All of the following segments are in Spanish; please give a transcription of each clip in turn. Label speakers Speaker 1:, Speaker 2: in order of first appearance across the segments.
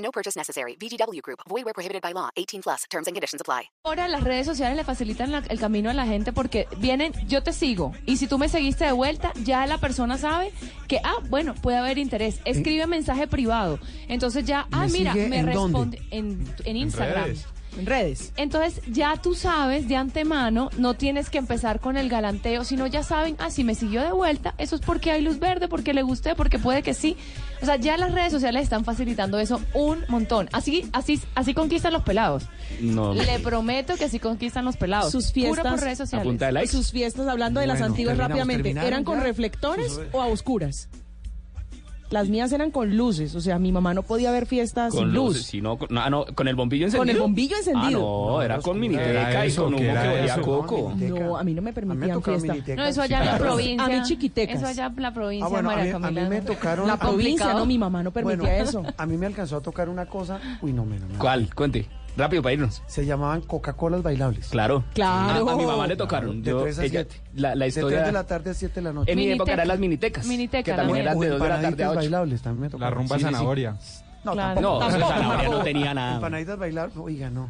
Speaker 1: No purchase necessary. VGW Group. Void where prohibited by law. 18 plus. Terms and conditions apply.
Speaker 2: Ahora las redes sociales le facilitan la- el camino a la gente porque vienen, yo te sigo y si tú me seguiste de vuelta, ya la persona sabe que, ah, bueno, puede haber interés. Escribe mensaje privado. Entonces ya, ah,
Speaker 3: ¿Me
Speaker 2: mira,
Speaker 3: sigue
Speaker 2: me
Speaker 3: en dónde?
Speaker 2: responde en, en Instagram.
Speaker 4: redes.
Speaker 3: En redes.
Speaker 2: Entonces ya tú sabes de antemano, no tienes que empezar con el galanteo, sino ya saben, ah, si me siguió de vuelta, eso es porque hay luz verde, porque le gusté, porque puede que sí. O sea, ya las redes sociales están facilitando eso un montón. Así, así, así conquistan los pelados.
Speaker 4: No.
Speaker 2: Le prometo que así conquistan los pelados.
Speaker 3: Sus
Speaker 2: Puro
Speaker 3: fiestas
Speaker 2: por redes sociales.
Speaker 4: a punta de likes.
Speaker 3: Sus fiestas, hablando de las antiguas rápidamente,
Speaker 5: ¿terminaron
Speaker 3: ¿eran con reflectores o a oscuras? Las mías eran con luces, o sea, mi mamá no podía ver fiestas
Speaker 4: Con
Speaker 3: sin
Speaker 4: luz,
Speaker 3: luz.
Speaker 4: si no, con, no, ah, no, con el bombillo encendido.
Speaker 3: Con el bombillo encendido.
Speaker 4: Ah, no, era con miniteca y con
Speaker 5: ¿qué
Speaker 4: humo que olía coco.
Speaker 3: No, a mí no me
Speaker 5: A mí me
Speaker 3: permitían
Speaker 5: tocaron
Speaker 3: fiesta.
Speaker 2: No, eso allá en la provincia.
Speaker 3: A mí chiquitecas.
Speaker 2: Eso allá en la provincia,
Speaker 5: Ah, bueno, a mí, a mí me tocaron...
Speaker 3: La provincia,
Speaker 2: complicado.
Speaker 3: no, mi mamá no permitía
Speaker 5: bueno,
Speaker 3: eso.
Speaker 5: A mí me alcanzó a tocar una cosa... Uy, no, menos.
Speaker 4: ¿Cuál? Cuente. Rápido para irnos.
Speaker 5: Se llamaban Coca-Colas bailables.
Speaker 4: Claro.
Speaker 3: Claro.
Speaker 4: A, a mi mamá le tocaron.
Speaker 5: De
Speaker 4: Yo-
Speaker 5: 3 a
Speaker 4: ella-
Speaker 5: 7.
Speaker 4: La, la
Speaker 5: De
Speaker 4: historia.
Speaker 5: 3 de la tarde a 7 de la noche.
Speaker 4: En mi
Speaker 2: Miniteca.
Speaker 4: época eran las minitecas.
Speaker 2: Miniteca,
Speaker 4: Que
Speaker 2: la
Speaker 4: también eran de 2 de la tarde a
Speaker 5: Empanaditas
Speaker 4: 8.
Speaker 5: bailables también me
Speaker 6: La
Speaker 5: tocaron.
Speaker 6: rumba
Speaker 4: Sí, sí, sí.
Speaker 6: zanahoria.
Speaker 5: No,
Speaker 2: Claro.
Speaker 5: tampoco.
Speaker 4: No, de
Speaker 3: Tampoco,
Speaker 4: zanahoria no tenía nada.
Speaker 5: Empanaditas bailables, oiga, no.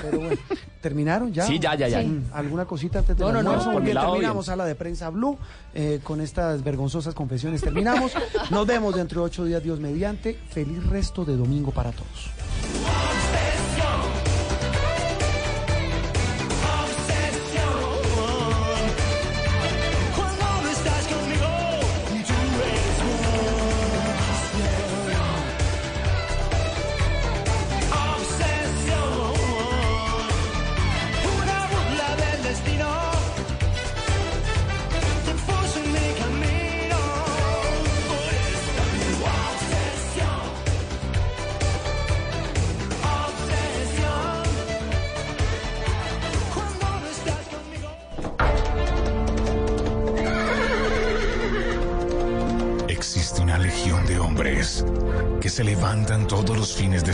Speaker 5: Pero bueno, ¿terminaron ya?
Speaker 4: Sí, ya, ya, ya.
Speaker 5: ¿Alguna cosita antes de
Speaker 3: No, no, no,
Speaker 5: almuerzo?
Speaker 3: por
Speaker 5: Muy
Speaker 4: mi
Speaker 5: bien,
Speaker 4: lado,
Speaker 5: terminamos a la de prensa Blue eh, con estas vergonzosas confesiones. Terminamos. Nos vemos dentro de ocho días, Dios mediante. Feliz resto de domingo para todos.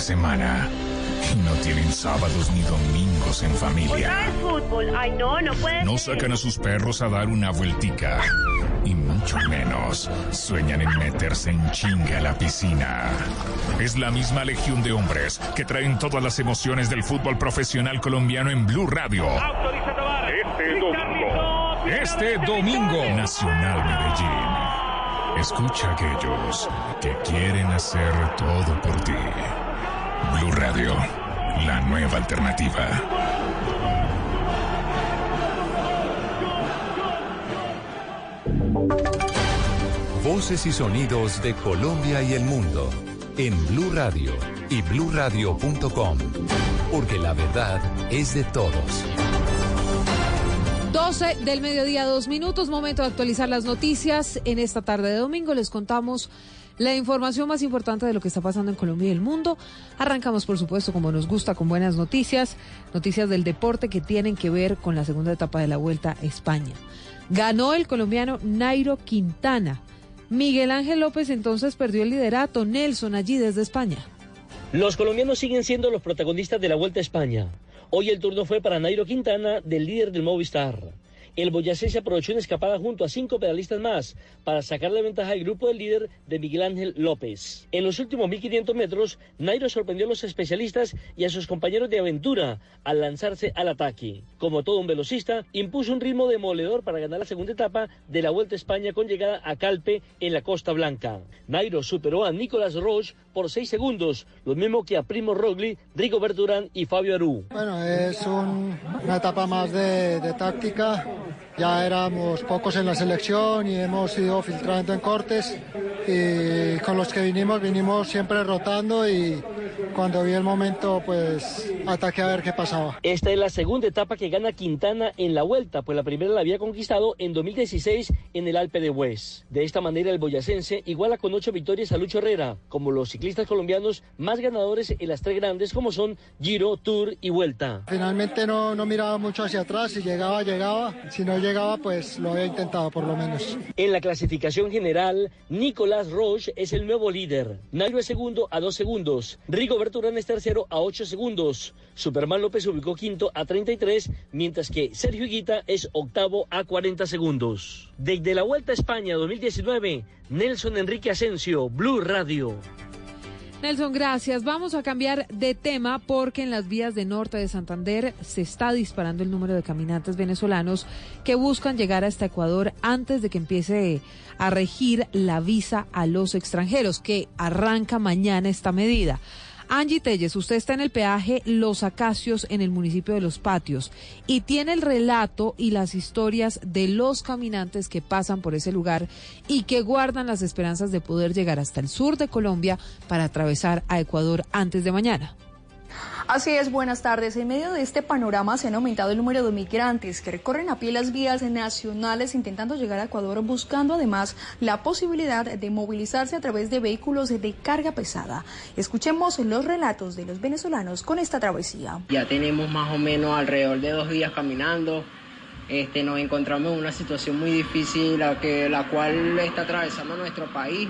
Speaker 7: Semana y no tienen sábados ni domingos en familia.
Speaker 8: fútbol. Ay, no, no puede
Speaker 7: No
Speaker 8: ser.
Speaker 7: sacan a sus perros a dar una vueltica y mucho menos sueñan en meterse en chinga a la piscina. Es la misma legión de hombres que traen todas las emociones del fútbol profesional colombiano en Blue Radio. Este domingo. Este domingo. Nacional Medellín. Escucha a aquellos que quieren hacer todo por ti. Blue Radio, la nueva alternativa.
Speaker 9: Voces y sonidos de Colombia y el mundo en Blue Radio y bluradio.com, porque la verdad es de todos.
Speaker 10: 12 del mediodía, dos minutos, momento de actualizar las noticias. En esta tarde de domingo les contamos la información más importante de lo que está pasando en Colombia y el mundo. Arrancamos, por supuesto, como nos gusta, con buenas noticias, noticias del deporte que tienen que ver con la segunda etapa de la Vuelta a España. Ganó el colombiano Nairo Quintana. Miguel Ángel López entonces perdió el liderato. Nelson allí desde España.
Speaker 11: Los colombianos siguen siendo los protagonistas de la Vuelta a España. Hoy el turno fue para Nairo Quintana, del líder del Movistar. El boyacense aprovechó una escapada junto a cinco pedalistas más para sacar la ventaja al grupo del líder de Miguel Ángel López. En los últimos 1500 metros, Nairo sorprendió a los especialistas y a sus compañeros de aventura al lanzarse al ataque. Como todo un velocista, impuso un ritmo demoledor para ganar la segunda etapa de la Vuelta a España con llegada a Calpe en la Costa Blanca. Nairo superó a Nicolas Roche por 6 segundos, lo mismo que a Primo Rogli, Rigo Berturán y Fabio Aru.
Speaker 12: Bueno, es un- una etapa más de táctica. Ya éramos pocos en la selección y hemos ido filtrando en cortes. Y con los que vinimos, vinimos siempre rotando y cuando vi el momento, pues ataqué a ver qué pasaba.
Speaker 11: Esta es la segunda etapa que gana Quintana en la vuelta, pues la primera la había conquistado en 2016 en el Alpe de Hues. De esta manera el boyacense iguala con ocho victorias a Lucho Herrera, como los ciclistas colombianos más ganadores en las tres grandes como son Giro, Tour y Vuelta.
Speaker 12: Finalmente no, no miraba mucho hacia atrás, si llegaba, llegaba. Si no llegaba, pues lo había intentado por lo menos.
Speaker 11: En la clasificación general, Nicolás Roche es el nuevo líder. Nairo es segundo a dos segundos. Rigoberto Urán es tercero a ocho segundos. Superman López ubicó quinto a 33, mientras que Sergio Higuita es octavo a 40 segundos. Desde la Vuelta a España 2019, Nelson Enrique Asensio, Blue Radio.
Speaker 10: Nelson, gracias. Vamos a cambiar de tema porque en las vías de norte de Santander se está disparando el número de caminantes venezolanos que buscan llegar hasta Ecuador antes de que empiece a regir la visa a los extranjeros, que arranca mañana esta medida. Angie Telles, usted está en el peaje Los Acacios en el municipio de Los Patios y tiene el relato y las historias de los caminantes que pasan por ese lugar y que guardan las esperanzas de poder llegar hasta el sur de Colombia para atravesar a Ecuador antes de mañana.
Speaker 6: Así es, buenas tardes. En medio de este panorama se han aumentado el número de migrantes que recorren a pie las vías nacionales intentando llegar a Ecuador, buscando además la posibilidad de movilizarse a través de vehículos de carga pesada. Escuchemos los relatos de los venezolanos con esta travesía.
Speaker 13: Ya tenemos más o menos alrededor de dos días caminando. Este, nos encontramos en una situación muy difícil, la, que, la cual está atravesando nuestro país.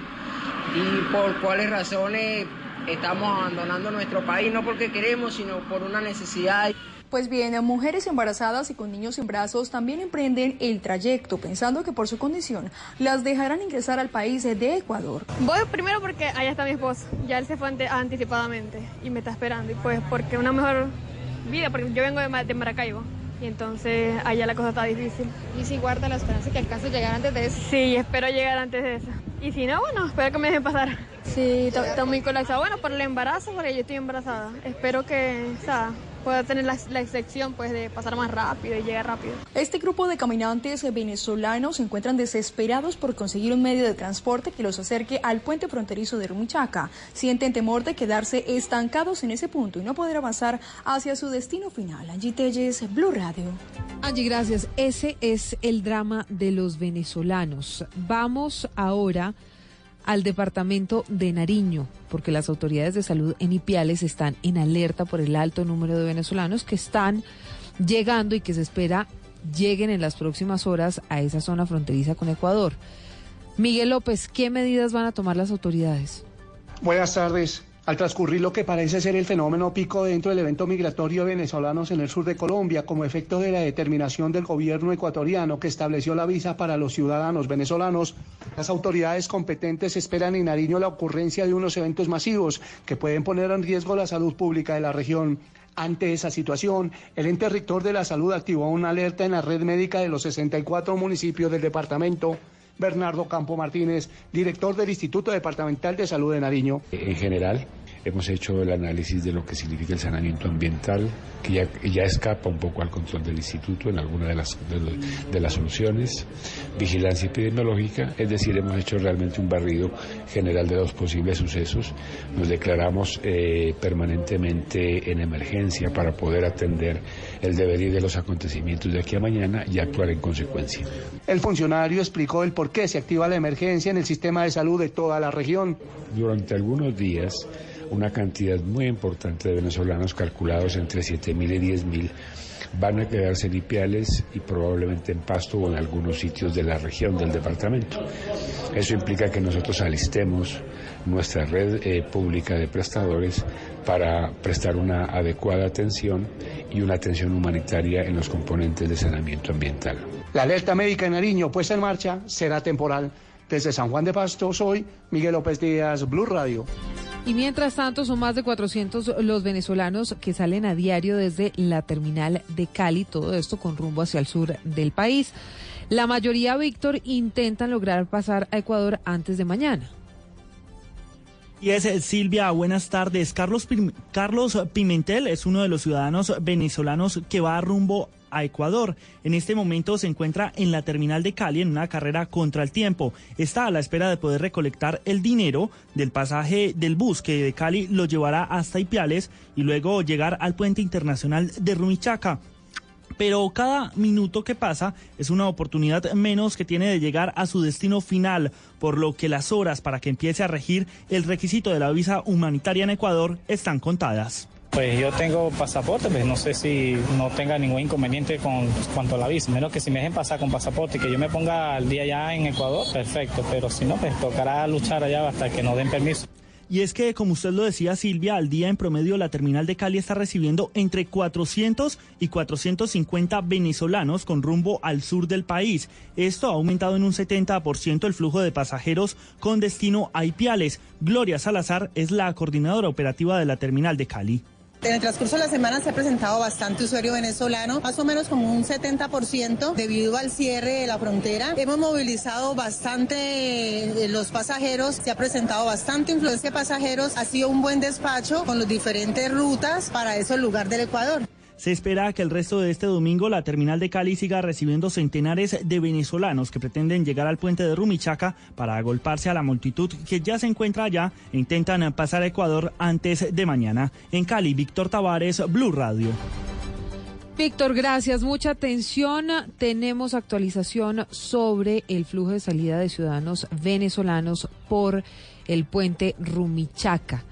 Speaker 13: Y por cuáles razones estamos abandonando nuestro país, no porque queremos, sino por una necesidad.
Speaker 6: Pues bien, mujeres embarazadas y con niños en brazos también emprenden el trayecto, pensando que por su condición las dejarán ingresar al país de Ecuador.
Speaker 14: Voy primero porque allá está mi esposo, ya él se fue anticipadamente y me está esperando, y pues porque una mejor vida, porque yo vengo de, de Maracaibo. Y entonces allá la cosa está difícil.
Speaker 15: ¿Y si guarda la esperanza que alcance llegar antes de eso?
Speaker 14: Sí, espero llegar antes de eso. Y si no, bueno, espero que me dejen pasar. Sí, está muy colapsado. Bueno, por el embarazo, porque yo estoy embarazada. Espero que, o sea, pueda tener la, la, excepción pues de pasar más rápido y llegar rápido.
Speaker 6: Este grupo de caminantes venezolanos se encuentran desesperados por conseguir un medio de transporte que los acerque al puente fronterizo de Rumichaca. Sienten temor de quedarse estancados en ese punto y no poder avanzar hacia su destino final. Angie Telles, Blue Radio.
Speaker 10: Angie, gracias. Ese es el drama de los venezolanos. Vamos ahora al departamento de Nariño, porque las autoridades de salud en Ipiales están en alerta por el alto número de venezolanos que están llegando y que se espera lleguen en las próximas horas a esa zona fronteriza con Ecuador. Miguel López, ¿qué medidas van a tomar las autoridades?
Speaker 16: Buenas tardes. Al transcurrir lo que parece ser el fenómeno pico dentro del evento migratorio de venezolanos en el sur de Colombia, como efecto de la determinación del gobierno ecuatoriano que estableció la visa para los ciudadanos venezolanos, las autoridades competentes esperan en Nariño la ocurrencia de unos eventos masivos que pueden poner en riesgo la salud pública de la región. Ante esa situación, el ente rector de la salud activó una alerta en la red médica de los 64 municipios del departamento. Bernardo Campo Martínez, director del Instituto Departamental de Salud de Nariño.
Speaker 17: En general, hemos hecho el análisis de lo que significa el saneamiento ambiental, que ya, ya escapa un poco al control del instituto en alguna de las, de, de, las soluciones, vigilancia epidemiológica, es decir, hemos hecho realmente un barrido general de los posibles sucesos, nos declaramos eh, permanentemente en emergencia para poder atender el devenir de los acontecimientos de aquí a mañana y actuar en consecuencia.
Speaker 16: El funcionario explicó el por qué se activa la emergencia en el sistema de salud de toda la región.
Speaker 17: Durante algunos días, una cantidad muy importante de venezolanos, calculados entre 7.000 y 10.000, van a quedarse en Ipiales y probablemente en Pasto o en algunos sitios de la región del departamento. Eso implica que nosotros alistemos nuestra red eh, pública de prestadores para prestar una adecuada atención y una atención humanitaria en los componentes de saneamiento ambiental.
Speaker 16: La alerta médica en Nariño puesta en marcha será temporal. Desde San Juan de Pasto, soy Miguel López Díaz, Blue Radio.
Speaker 10: Y mientras tanto, son más de 400 los venezolanos que salen a diario desde la terminal de Cali, todo esto con rumbo hacia el sur del país. La mayoría, Víctor, intentan lograr pasar a Ecuador antes de mañana.
Speaker 18: Y es Silvia, buenas tardes. Carlos, Carlos Pimentel es uno de los ciudadanos venezolanos que va rumbo a Ecuador. En este momento se encuentra en la terminal de Cali en una carrera contra el tiempo. Está a la espera de poder recolectar el dinero del pasaje del bus que de Cali lo llevará hasta Ipiales y luego llegar al puente internacional de Rumichaca pero cada minuto que pasa es una oportunidad menos que tiene de llegar a su destino final, por lo que las horas para que empiece a regir el requisito de la visa humanitaria en Ecuador están contadas.
Speaker 19: Pues yo tengo pasaporte, pues no sé si no tenga ningún inconveniente con cuanto a la visa, menos que si me dejen pasar con pasaporte y que yo me ponga al día ya en Ecuador, perfecto, pero si no, pues tocará luchar allá hasta que nos den permiso.
Speaker 18: Y es que, como usted lo decía, Silvia, al día en promedio la terminal de Cali está recibiendo entre 400 y 450 venezolanos con rumbo al sur del país. Esto ha aumentado en un 70% el flujo de pasajeros con destino a Ipiales. Gloria Salazar es la coordinadora operativa de la terminal de Cali.
Speaker 20: En el transcurso de la semana se ha presentado bastante usuario venezolano, más o menos como un 70% debido al cierre de la frontera. Hemos movilizado bastante eh, los pasajeros, se ha presentado bastante influencia de pasajeros, ha sido un buen despacho con las diferentes rutas para ese lugar del Ecuador.
Speaker 18: Se espera que el resto de este domingo la terminal de Cali siga recibiendo centenares de venezolanos que pretenden llegar al puente de Rumichaca para agolparse a la multitud que ya se encuentra allá e intentan pasar a Ecuador antes de mañana. En Cali, Víctor Tavares, Blue Radio.
Speaker 10: Víctor, gracias. Mucha atención. Tenemos actualización sobre el flujo de salida de ciudadanos venezolanos por el puente Rumichaca.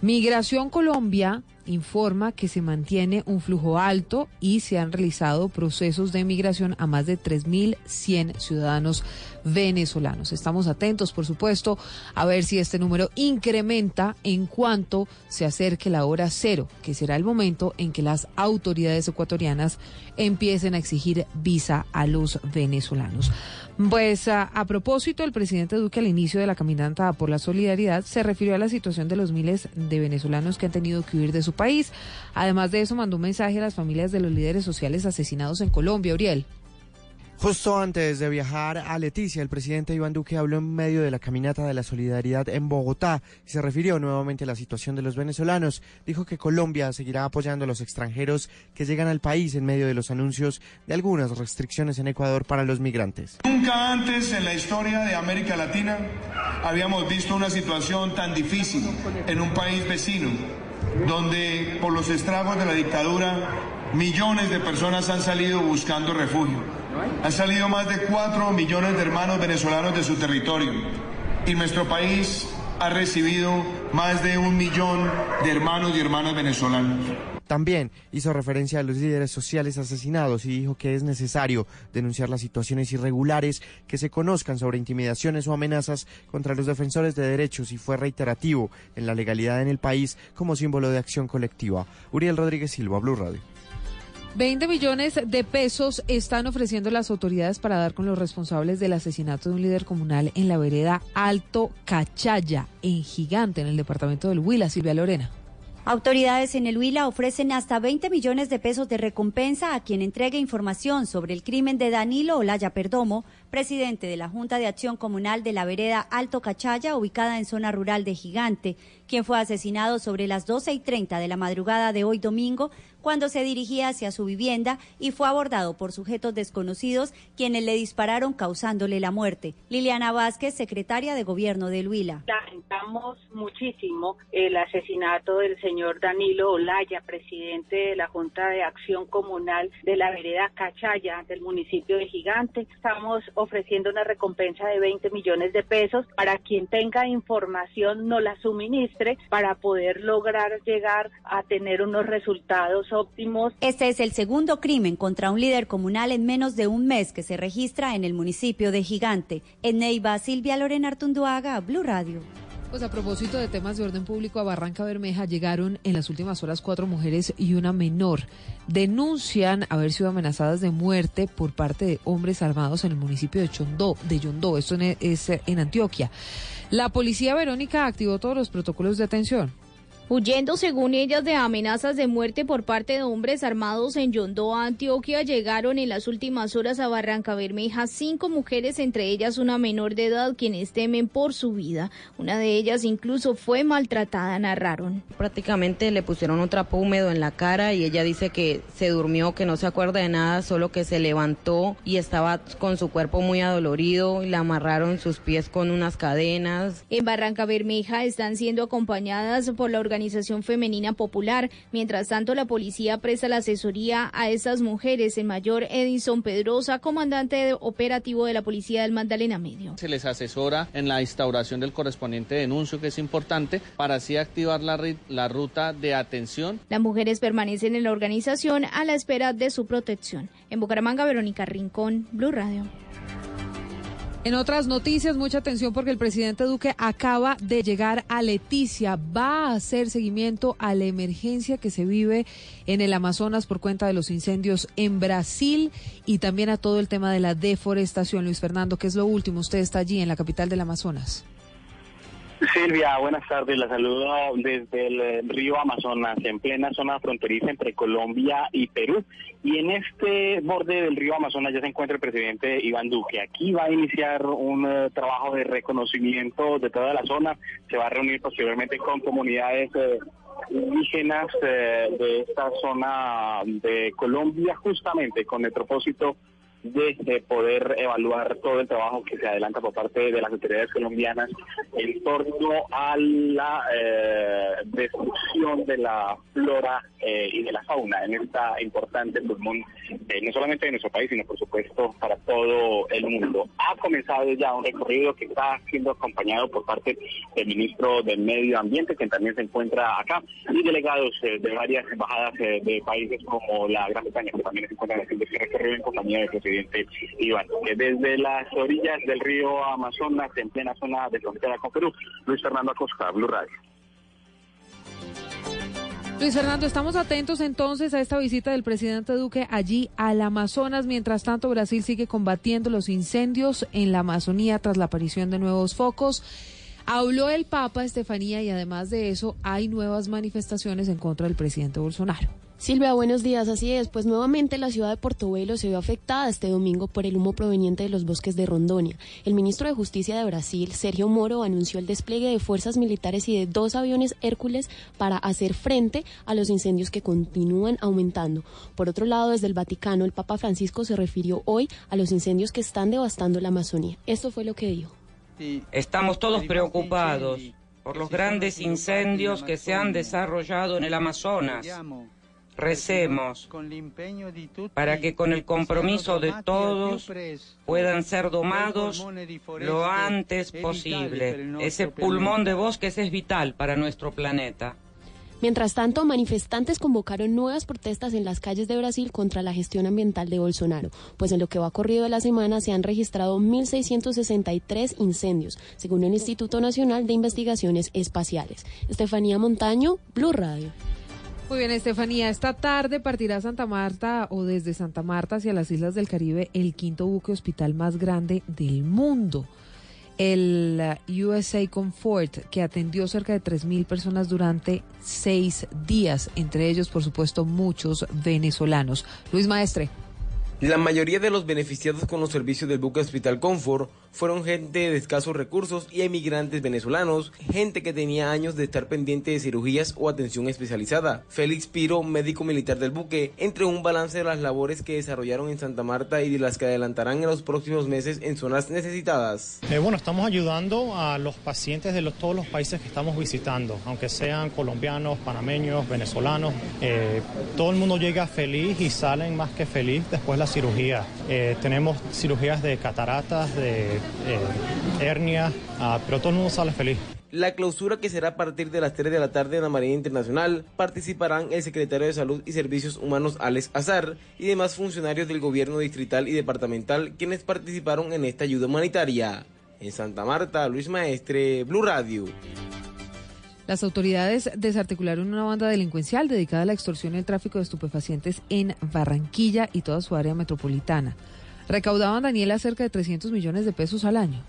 Speaker 10: Migración Colombia informa que se mantiene un flujo alto y se han realizado procesos de migración a más de 3.100 ciudadanos venezolanos. Estamos atentos, por supuesto, a ver si este número incrementa en cuanto se acerque la hora cero, que será el momento en que las autoridades ecuatorianas empiecen a exigir visa a los venezolanos. Pues a, propósito, el presidente Duque al inicio de la caminata por la solidaridad se refirió a la situación de los miles de venezolanos que han tenido que huir de su país. Además de eso, mandó un mensaje a las familias de los líderes sociales asesinados en Colombia. Uriel.
Speaker 21: Justo antes de viajar a Leticia, el presidente Iván Duque habló en medio de la caminata de la solidaridad en Bogotá y se refirió nuevamente a la situación de los venezolanos. Dijo que Colombia seguirá apoyando a los extranjeros que llegan al país en medio de los anuncios de algunas restricciones en Ecuador para los migrantes.
Speaker 22: Nunca antes en la historia de América Latina habíamos visto una situación tan difícil en un país vecino, donde por los estragos de la dictadura millones de personas han salido buscando refugio. Han salido más de 4 millones de hermanos venezolanos de su territorio y nuestro país ha recibido más de un millón de hermanos y hermanas venezolanos.
Speaker 21: También hizo referencia a los líderes sociales asesinados y dijo que es necesario denunciar las situaciones irregulares que se conozcan sobre intimidaciones o amenazas contra los defensores de derechos y fue reiterativo en la legalidad en el país como símbolo de acción colectiva. Uriel Rodríguez Silva, Blue Radio.
Speaker 10: 20 millones de pesos están ofreciendo las autoridades para dar con los responsables del asesinato de un líder comunal en la vereda Alto Cachaya, en Gigante, en el departamento del Huila. Silvia Lorena.
Speaker 23: Autoridades en el Huila ofrecen hasta 20 millones de pesos de recompensa a quien entregue información sobre el crimen de Danilo Olaya Perdomo, presidente de la Junta de Acción Comunal de la vereda Alto Cachaya, ubicada en zona rural de Gigante, quien fue asesinado sobre las 12 y 30 de la madrugada de hoy domingo cuando se dirigía hacia su vivienda y fue abordado por sujetos desconocidos quienes le dispararon causándole la muerte. Liliana Vázquez, secretaria de Gobierno del Huila.
Speaker 24: Lamentamos muchísimo el asesinato del señor Danilo Olaya, presidente de la Junta de Acción Comunal de la vereda Cachaya del municipio de Gigante. Estamos ofreciendo una recompensa de 20 millones de pesos para quien tenga información no la suministre para poder lograr llegar a tener unos resultados óptimos.
Speaker 23: Este es el segundo crimen contra un líder comunal en menos de un mes que se registra en el municipio de Gigante. En Neiva, Silvia Lorena Artunduaga, Blue Radio.
Speaker 10: Pues a propósito de temas de orden público, a Barranca Bermeja llegaron en las últimas horas cuatro mujeres y una menor. Denuncian haber sido amenazadas de muerte por parte de hombres armados en el municipio de Chondó, de Yondó, esto es en Antioquia. La policía Verónica activó todos los protocolos de atención.
Speaker 25: Huyendo, según ellas, de amenazas de muerte por parte de hombres armados en Yondó, Antioquia, llegaron en las últimas horas a Barranca Bermeja cinco mujeres, entre ellas una menor de edad, quienes temen por su vida. Una de ellas incluso fue maltratada, narraron.
Speaker 26: Prácticamente le pusieron un trapo húmedo en la cara y ella dice que se durmió, que no se acuerda de nada, solo que se levantó y estaba con su cuerpo muy adolorido y le amarraron sus pies con unas cadenas.
Speaker 25: En Barranca Bermeja están siendo acompañadas por la organización Organización Femenina Popular. Mientras tanto, la policía presta la asesoría a estas mujeres. El mayor Edison Pedrosa, comandante operativo de la Policía del Magdalena Medio.
Speaker 27: Se les asesora en la instauración del correspondiente denuncio, que es importante, para así activar la, la ruta de atención.
Speaker 25: Las mujeres permanecen en la organización a la espera de su protección. En Bucaramanga, Verónica Rincón, Blue Radio.
Speaker 10: En otras noticias, mucha atención porque el presidente Duque acaba de llegar a Leticia. Va a hacer seguimiento a la emergencia que se vive en el Amazonas por cuenta de los incendios en Brasil y también a todo el tema de la deforestación. Luis Fernando, ¿qué es lo último? Usted está allí en la capital del Amazonas.
Speaker 28: Silvia, buenas tardes. La saludo desde el eh, río Amazonas, en plena zona fronteriza entre Colombia y Perú. Y en este borde del río Amazonas ya se encuentra el presidente Iván Duque. Aquí va a iniciar un eh, trabajo de reconocimiento de toda la zona. Se va a reunir posteriormente con comunidades eh, indígenas de esta zona de Colombia, justamente con el propósito de, poder evaluar todo el trabajo que se adelanta por parte de las autoridades colombianas en torno a la eh, destrucción de la flora eh, y de la fauna en esta importante pulmón, eh, no solamente de nuestro país, sino por supuesto para todo el mundo. Ha comenzado ya un recorrido que está siendo acompañado por parte del ministro del Medio Ambiente, que también se encuentra acá, y delegados de varias embajadas de países como la Gran Bretaña, que también se encuentran haciendo ese recorrido en compañía del presidente Iván. Desde las orillas del río Amazonas, en plena zona de frontera con Perú, Luis Fernando Acosta, Blue Radio.
Speaker 10: Luis Fernando, estamos atentos entonces a esta visita del presidente Duque allí al Amazonas. Mientras tanto, Brasil sigue combatiendo los incendios en la Amazonía tras la aparición de nuevos focos. Habló el Papa Estefanía y además de eso hay nuevas manifestaciones en contra del presidente Bolsonaro.
Speaker 29: Silvia, buenos días. Así es, pues nuevamente la ciudad de Portobelo se vio afectada este domingo por el humo proveniente de los bosques de Rondonia. El ministro de Justicia de Brasil, Sergio Moro, anunció el despliegue de fuerzas militares y de dos aviones Hércules para hacer frente a los incendios que continúan aumentando. Por otro lado, desde el Vaticano, el Papa Francisco se refirió hoy a los incendios que están devastando la Amazonía. Esto fue lo que dijo.
Speaker 30: Estamos todos preocupados por los grandes incendios que se han desarrollado en el Amazonas Recemos para que con el compromiso de todos puedan ser domados lo antes posible. Ese pulmón de bosques es vital para nuestro planeta.
Speaker 29: Mientras tanto, manifestantes convocaron nuevas protestas en las calles de Brasil contra la gestión ambiental de Bolsonaro, pues en lo que va corrido de la semana se han registrado 1.663 incendios, según el Instituto Nacional de Investigaciones Espaciales. Estefanía Montaño, Blue Radio.
Speaker 10: Muy bien, Estefanía. Esta tarde partirá Santa Marta o desde Santa Marta hacia las Islas del Caribe el quinto buque hospital más grande del mundo. El uh, USA Comfort, que atendió cerca de 3.000 personas durante seis días, entre ellos, por supuesto, muchos venezolanos. Luis Maestre.
Speaker 31: La mayoría de los beneficiados con los servicios del buque Hospital Comfort fueron gente de escasos recursos y emigrantes venezolanos, gente que tenía años de estar pendiente de cirugías o atención especializada. Félix Piro, médico militar del buque, entre un balance de las labores que desarrollaron en Santa Marta y de las que adelantarán en los próximos meses en zonas necesitadas.
Speaker 32: Eh, bueno, estamos ayudando a los pacientes de los, todos los países que estamos visitando, aunque sean colombianos, panameños, venezolanos. Eh, todo el mundo llega feliz y salen más que feliz después de la cirugía. Eh, tenemos cirugías de cataratas, de eh, hernia, ah, pero todo el mundo sale feliz.
Speaker 31: La clausura que será a partir de las 3 de la tarde en la Marina Internacional participarán el secretario de Salud y Servicios Humanos Alex Azar y demás funcionarios del gobierno distrital y departamental quienes participaron en esta ayuda humanitaria. En Santa Marta, Luis Maestre, Blue Radio.
Speaker 10: Las autoridades desarticularon una banda delincuencial dedicada a la extorsión y el tráfico de estupefacientes en Barranquilla y toda su área metropolitana. Recaudaban, Daniela, cerca de 300 millones de pesos al año.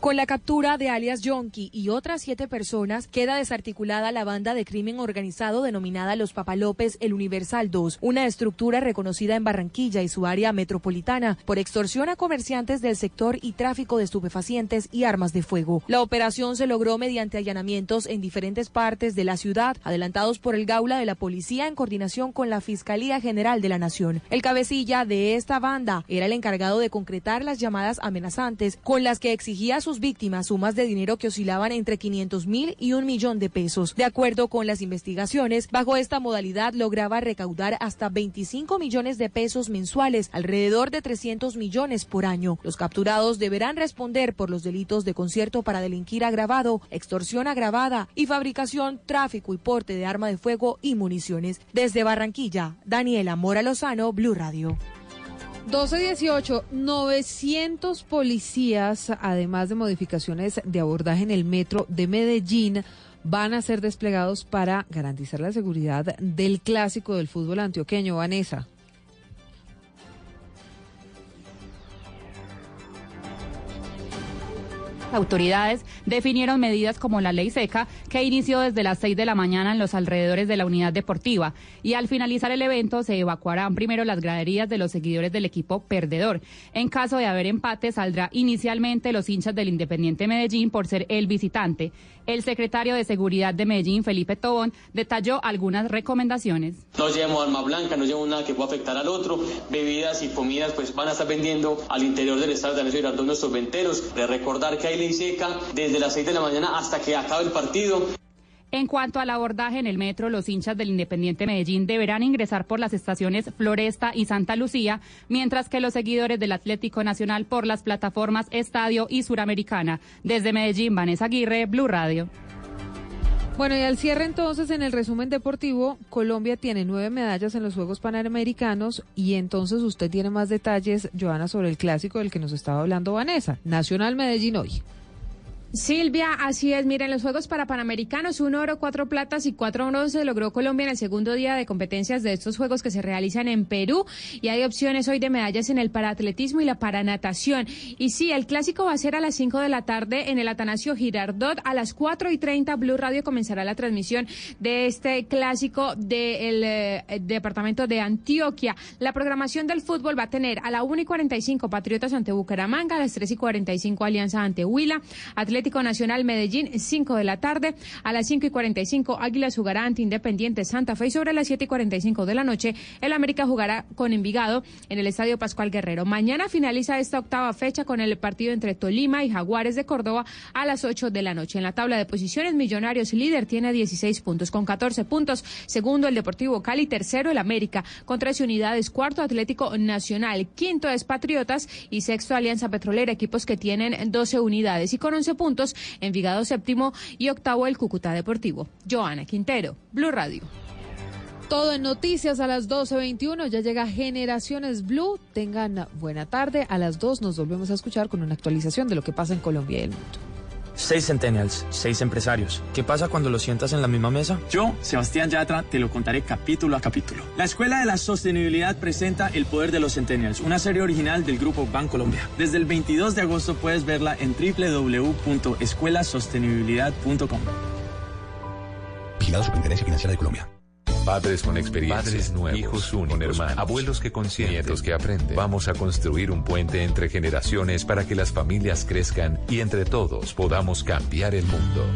Speaker 33: Con la captura de alias Yonki y otras siete personas, queda desarticulada la banda de crimen organizado denominada Los Papalópez El Universal 2, una estructura reconocida en Barranquilla y su área metropolitana por extorsión a comerciantes del sector y tráfico de estupefacientes y armas de fuego. La operación se logró mediante allanamientos en diferentes partes de la ciudad, adelantados por el Gaula de la Policía en coordinación con la Fiscalía General de la Nación. El cabecilla de esta banda era el encargado de concretar las llamadas amenazantes con las que exigía sus víctimas sumas de dinero que oscilaban entre 500 mil y un millón de pesos. De acuerdo con las investigaciones, bajo esta modalidad lograba recaudar hasta 25 millones de pesos mensuales, alrededor de 300 millones por año. Los capturados deberán responder por los delitos de concierto para delinquir agravado, extorsión agravada y fabricación, tráfico y porte de arma de fuego y municiones. Desde Barranquilla, Daniela Mora Lozano, Blue Radio.
Speaker 10: 1218, 900 policías, además de modificaciones de abordaje en el metro de Medellín, van a ser desplegados para garantizar la seguridad del clásico del fútbol antioqueño, Vanessa.
Speaker 34: Autoridades definieron medidas como la ley seca que inició desde las 6 de la mañana en los alrededores de la unidad deportiva y al finalizar el evento se evacuarán primero las graderías de los seguidores del equipo perdedor. En caso de haber empate saldrá inicialmente los hinchas del Independiente Medellín por ser el visitante. El secretario de Seguridad de Medellín, Felipe Tobón, detalló algunas recomendaciones.
Speaker 35: No llevemos arma blanca, no llevemos nada que pueda afectar al otro. Bebidas y comidas pues van a estar vendiendo al interior del estado de Alessio Girardot nuestros venteros. De recordar que hay ley seca desde las 6 de la mañana hasta que acabe el partido.
Speaker 34: En cuanto al abordaje en el metro, los hinchas del Independiente Medellín deberán ingresar por las estaciones Floresta y Santa Lucía, mientras que los seguidores del Atlético Nacional por las plataformas Estadio y Suramericana. Desde Medellín, Vanessa Aguirre, Blue Radio.
Speaker 10: Bueno, y al cierre entonces, en el resumen deportivo, Colombia tiene nueve medallas en los Juegos Panamericanos y entonces usted tiene más detalles, Joana, sobre el clásico del que nos estaba hablando Vanessa. Nacional Medellín hoy.
Speaker 34: Silvia, así es. Miren, los Juegos para Panamericanos, un oro, cuatro platas y cuatro bronce logró Colombia en el segundo día de competencias de estos Juegos que se realizan en Perú. Y hay opciones hoy de medallas en el paratletismo y la paranatación. Y sí, el clásico va a ser a las cinco de la tarde en el Atanasio Girardot. A las cuatro y treinta, Blue Radio comenzará la transmisión de este clásico del eh, departamento de Antioquia. La programación del fútbol va a tener a la una y cuarenta y cinco Patriotas ante Bucaramanga, a las tres y cuarenta y cinco Alianza ante Huila, Nacional Medellín, 5 de la tarde. A las 5 y 45, Águilas jugará ante Independiente Santa Fe. Y sobre las 7 y 45 de la noche, el América jugará con Envigado en el Estadio Pascual Guerrero. Mañana finaliza esta octava fecha con el partido entre Tolima y Jaguares de Córdoba a las 8 de la noche. En la tabla de posiciones, Millonarios líder tiene 16 puntos con 14 puntos. Segundo, el Deportivo Cali. Tercero, el América con 13 unidades. Cuarto, Atlético Nacional. Quinto es Patriotas y sexto, Alianza Petrolera, equipos que tienen 12 unidades. Y con 11 puntos, Envigado séptimo y octavo el Cúcuta Deportivo. Joana Quintero, Blue Radio.
Speaker 10: Todo en noticias a las 12.21. Ya llega Generaciones Blue. Tengan buena tarde. A las 2 nos volvemos a escuchar con una actualización de lo que pasa en Colombia y el mundo.
Speaker 36: Seis centennials, seis empresarios. ¿Qué pasa cuando los sientas en la misma mesa?
Speaker 37: Yo, Sebastián Yatra, te lo contaré capítulo a capítulo. La Escuela de la Sostenibilidad presenta El Poder de los Centennials, una serie original del Grupo Bancolombia. Desde el 22 de agosto puedes verla en www.escuelasostenibilidad.com.
Speaker 38: Vigilado Superintendencia Financiera de Colombia.
Speaker 39: Padres con experiencia,
Speaker 38: Padres nuevos,
Speaker 39: hijos únicos,
Speaker 38: hermanos,
Speaker 39: abuelos que consienten,
Speaker 38: nietos que aprenden.
Speaker 39: Vamos a construir un puente entre generaciones para que las familias crezcan y entre todos podamos cambiar el mundo.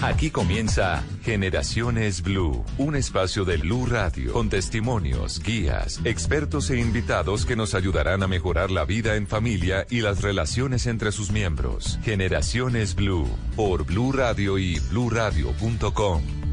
Speaker 39: Aquí comienza Generaciones Blue, un espacio de Blue Radio con testimonios, guías, expertos e invitados que nos ayudarán a mejorar la vida en familia y las relaciones entre sus miembros. Generaciones Blue por Blue Radio y bluradio.com.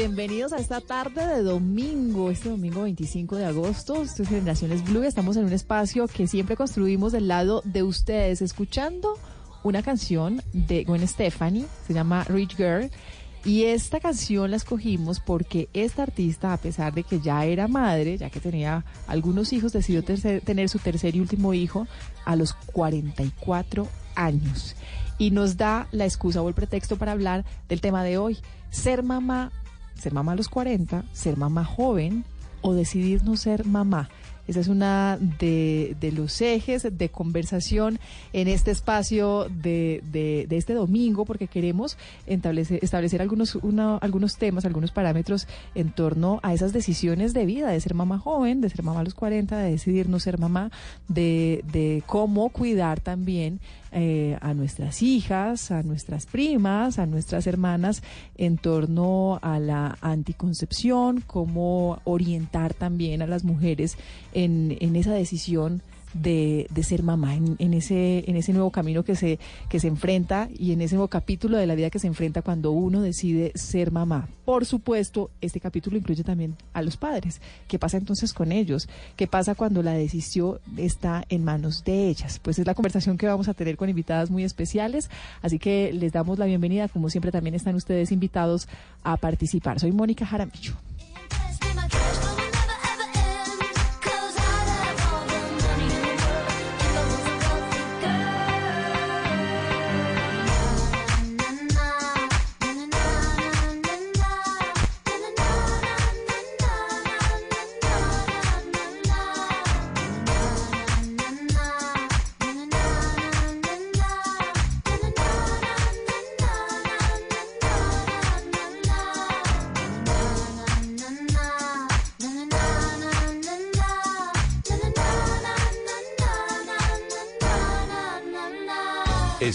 Speaker 40: Bienvenidos a esta tarde de domingo, este domingo 25 de agosto. Esto es Generaciones Blue, estamos en un espacio que siempre construimos del lado de ustedes, escuchando una canción de Gwen Stefani, se llama Rich Girl. Y esta canción la escogimos porque esta artista, a pesar de que ya era madre, ya que tenía algunos hijos, decidió tener su tercer y último hijo a los 44 años. Y nos da la excusa o el pretexto para hablar del tema de hoy, ser mamá, ser mamá a los 40, ser mamá joven o decidir no ser mamá. Esa es una de, los ejes de conversación en este espacio de, este domingo, porque queremos establecer, algunos, algunos temas, algunos parámetros en torno a esas decisiones de vida, de ser mamá joven, de ser mamá a los 40, de decidir no ser mamá, de cómo cuidar también eh, a nuestras hijas, a nuestras primas, a nuestras hermanas en torno a la anticoncepción, cómo orientar también a las mujeres en, en esa decisión de, de ser mamá, en, ese, en ese nuevo camino que se, que se enfrenta y en ese nuevo capítulo de la vida que se enfrenta cuando uno decide ser mamá. Por supuesto, este capítulo incluye también a los padres. ¿Qué pasa entonces con ellos? ¿Qué pasa cuando la decisión está en manos de ellas? Pues es la conversación que vamos a tener con invitadas muy especiales, así que les damos la bienvenida. Como siempre, también están ustedes invitados a participar. Soy Mónica Jaramillo.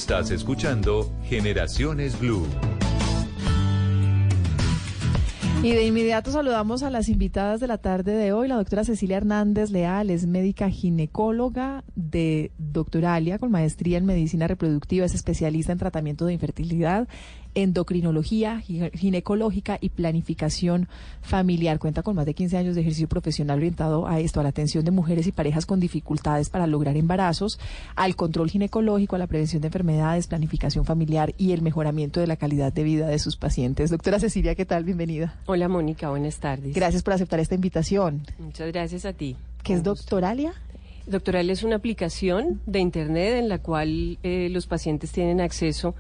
Speaker 39: Estás escuchando Generaciones Blue.
Speaker 40: Y de inmediato saludamos a las invitadas de la tarde de hoy. La doctora Cecilia Hernández Leal es médica ginecóloga de doctoralia con maestría en medicina reproductiva, es especialista en tratamiento de infertilidad, endocrinología ginecológica y planificación familiar. Cuenta con más de 15 años de ejercicio profesional orientado a esto, a la atención de mujeres y parejas con dificultades para lograr embarazos, al control ginecológico, a la prevención de enfermedades, planificación familiar y el mejoramiento de la calidad de vida de sus pacientes. Doctora Cecilia, ¿qué tal? Bienvenida.
Speaker 41: Hola Mónica, buenas tardes.
Speaker 40: Gracias por aceptar esta invitación.
Speaker 41: Muchas gracias a ti.
Speaker 40: ¿Qué es Doctoralia?
Speaker 41: Doctoralia es una aplicación de Internet en la cual eh, los pacientes tienen acceso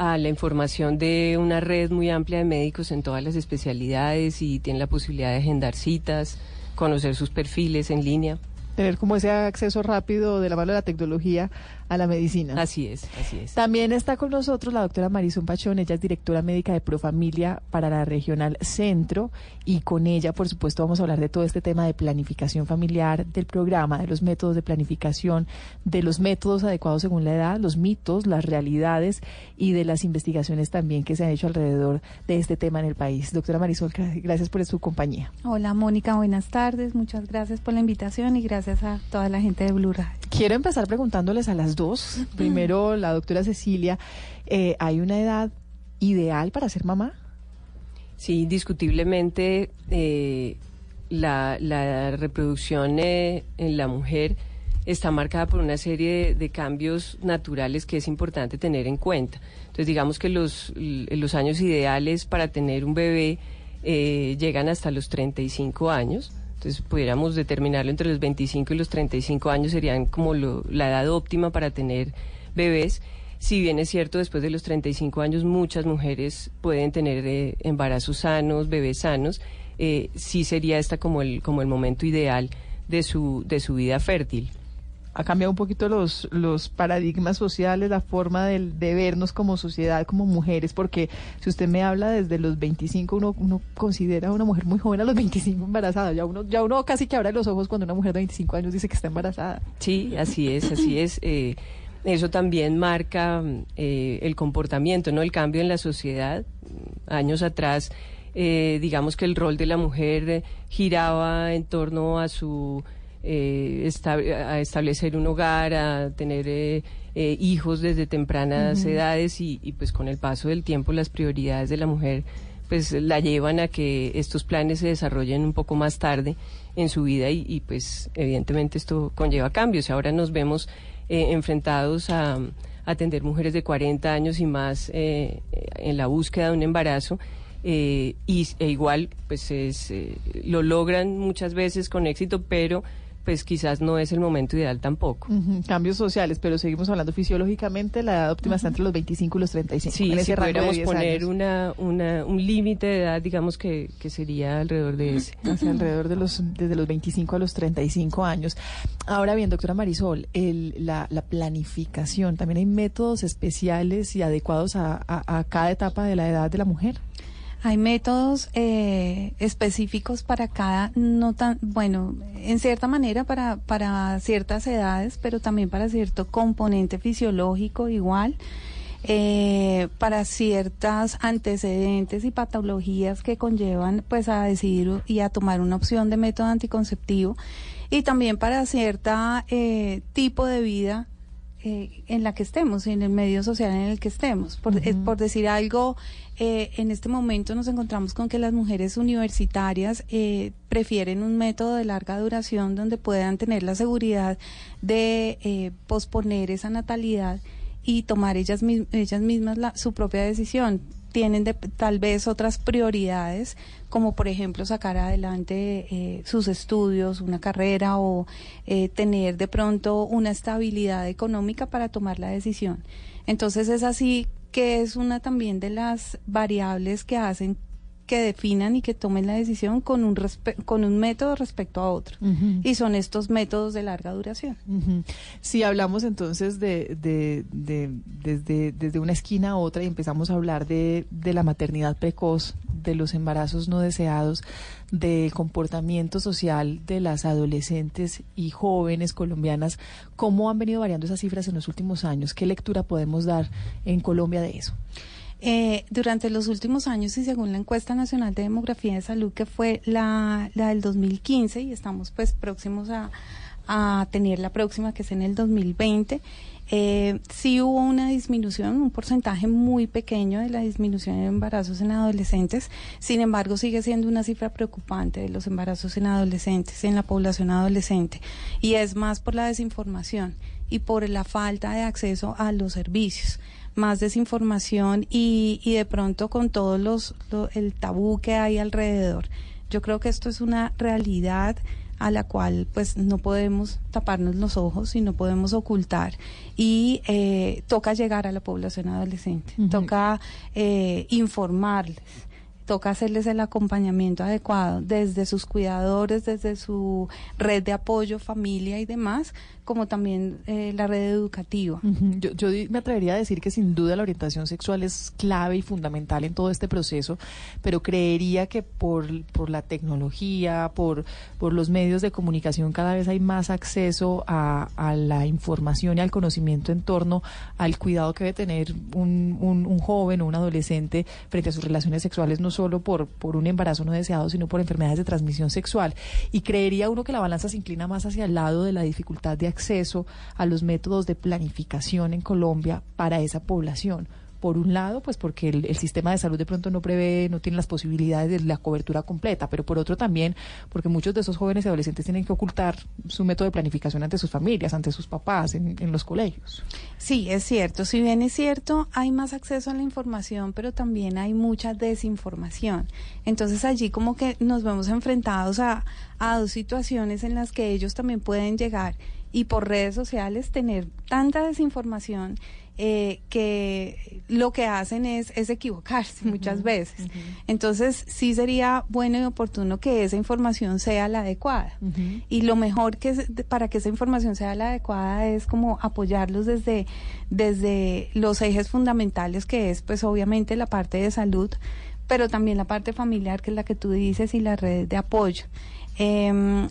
Speaker 41: a la información de una red muy amplia de médicos en todas las especialidades y tienen la posibilidad de agendar citas, conocer sus perfiles en línea.
Speaker 40: Tener como ese acceso rápido de la mano de la tecnología a la medicina.
Speaker 41: Así es, así es.
Speaker 40: También está con nosotros la doctora Marisol Pachón, ella es directora médica de Profamilia para la Regional Centro y con ella, por supuesto, vamos a hablar de todo este tema de planificación familiar, del programa, de los métodos de planificación, de los métodos adecuados según la edad, los mitos, las realidades y de las investigaciones también que se han hecho alrededor de este tema en el país. Doctora Marisol, gracias por su compañía.
Speaker 42: Hola Mónica, buenas tardes, muchas gracias por la invitación y gracias a toda la gente de Blue Radio.
Speaker 40: Quiero empezar preguntándoles a las dos. Primero, la doctora Cecilia, eh, ¿hay una edad ideal para ser mamá?
Speaker 41: Sí, indiscutiblemente eh, la, reproducción eh, en la mujer está marcada por una serie de, cambios naturales que es importante tener en cuenta. Entonces, digamos que los, los años ideales para tener un bebé llegan hasta los 35 años. Entonces, pudiéramos determinarlo entre los 25 y los 35 años serían como la edad óptima para tener bebés. Si bien es cierto, después de los 35 años muchas mujeres pueden tener eh, embarazos sanos, bebés sanos, eh, sí sería esta como el, como el momento ideal de su, de su vida fértil
Speaker 40: ha cambiado un poquito los, los paradigmas sociales, la forma de, de, vernos como sociedad, como mujeres, porque si usted me habla desde los 25, uno, uno considera a una mujer muy joven a los 25 embarazada. Ya uno, ya uno casi que abre los ojos cuando una mujer de 25 años dice que está embarazada.
Speaker 41: Sí, así es, así es. Eh, eso también marca eh, el comportamiento, ¿no? El cambio en la sociedad. Años atrás, eh, digamos que el rol de la mujer giraba en torno a su eh, a establecer un hogar, a tener eh, eh, hijos desde tempranas edades y, pues con el paso del tiempo las prioridades de la mujer pues la llevan a que estos planes se desarrollen un poco más tarde en su vida y, pues evidentemente esto conlleva cambios. Ahora nos vemos eh, enfrentados a, atender mujeres de 40 años y más eh, en la búsqueda de un embarazo. Eh, y, e igual pues es, lo logran muchas veces con éxito, pero pues quizás no es el momento ideal tampoco.
Speaker 40: Cambios sociales, pero seguimos hablando fisiológicamente, la edad óptima está entre los 25 y los 35.
Speaker 41: Sí, si pudiéramos poner una, una, un límite de edad, digamos que, que sería alrededor de ese.
Speaker 40: alrededor de los, desde los 25 a los 35 años. Ahora bien, doctora Marisol, el, la, la planificación, ¿también hay métodos especiales y adecuados a, a cada etapa de la edad de la mujer?
Speaker 42: Hay métodos eh, específicos para cada, no tan, bueno, en cierta manera para, para ciertas edades, pero también para cierto componente fisiológico igual. Eh, para ciertas antecedentes y patologías que conllevan pues a decidir y a tomar una opción de método anticonceptivo y también para cierta eh, tipo de vida eh, en la que estemos, en el medio social en el que estemos. Por, eh, por decir algo, eh, en este momento nos encontramos con que las mujeres universitarias prefieren un método de larga duración donde puedan tener la seguridad de posponer esa natalidad y tomar ellas, ellas mismas la, su propia decisión tienen de, tal vez otras prioridades, como por ejemplo sacar adelante eh, sus estudios, una carrera o eh, tener de pronto una estabilidad económica para tomar la decisión. Entonces es así que es una también de las variables que hacen que definan y que tomen la decisión con un, con un método respecto a otro. Y son estos métodos de larga duración.
Speaker 40: Si hablamos entonces de, de, desde, desde una esquina a otra y empezamos a hablar de, de la maternidad precoz, de los embarazos no deseados, del comportamiento social de las adolescentes y jóvenes colombianas, ¿cómo han venido variando esas cifras en los últimos años? ¿Qué lectura podemos dar en Colombia de eso?
Speaker 42: Eh, durante los últimos años y según la encuesta nacional de demografía de salud que fue la, la del 2015 y estamos pues próximos a, tener la próxima que es en el 2020, eh, sí hubo una disminución, un porcentaje muy pequeño de la disminución de embarazos en adolescentes. Sin embargo, sigue siendo una cifra preocupante de los embarazos en adolescentes, en la población adolescente. Y es más por la desinformación y por la falta de acceso a los servicios más desinformación y, y de pronto con todo los, el tabú que hay alrededor. Yo creo que esto es una realidad a la cual pues no podemos taparnos los ojos y no podemos ocultar. Y eh, toca llegar a la población adolescente, toca eh, informarles. Toca hacerles el acompañamiento adecuado desde sus cuidadores, desde su red de apoyo, familia y demás, como también eh, la red educativa.
Speaker 40: yo, yo, me atrevería a decir que sin duda la orientación sexual es clave y fundamental en todo este proceso, pero creería que por, por la tecnología, por, por los medios de comunicación, cada vez hay más acceso a, a la información y al conocimiento en torno al cuidado que debe tener un, un, un joven o un adolescente frente a sus relaciones sexuales, no solo por, por un embarazo no deseado, sino por enfermedades de transmisión sexual. Y creería uno que la balanza se inclina más hacia el lado de la dificultad de acceso a los métodos de planificación en Colombia para esa población por un lado, pues porque el, sistema de salud de pronto no prevé, no tiene las posibilidades de la cobertura completa, pero por otro también porque muchos de esos jóvenes y adolescentes tienen que ocultar su método de planificación ante sus familias, ante sus papás, en, en los colegios.
Speaker 42: Sí, es cierto. Si bien es cierto, hay más acceso a la información, pero también hay mucha desinformación. Entonces allí como que nos vemos enfrentados a, a dos situaciones en las que ellos también pueden llegar y por redes sociales tener tanta desinformación eh, que lo que hacen es, es equivocarse muchas veces. Entonces, sí sería bueno y oportuno que esa información sea la adecuada. Y lo mejor que para que esa información sea la adecuada es como apoyarlos desde, desde los ejes fundamentales que es, pues obviamente, la parte de salud, pero también la parte familiar, que es la que tú dices, y la red de apoyo. Eh,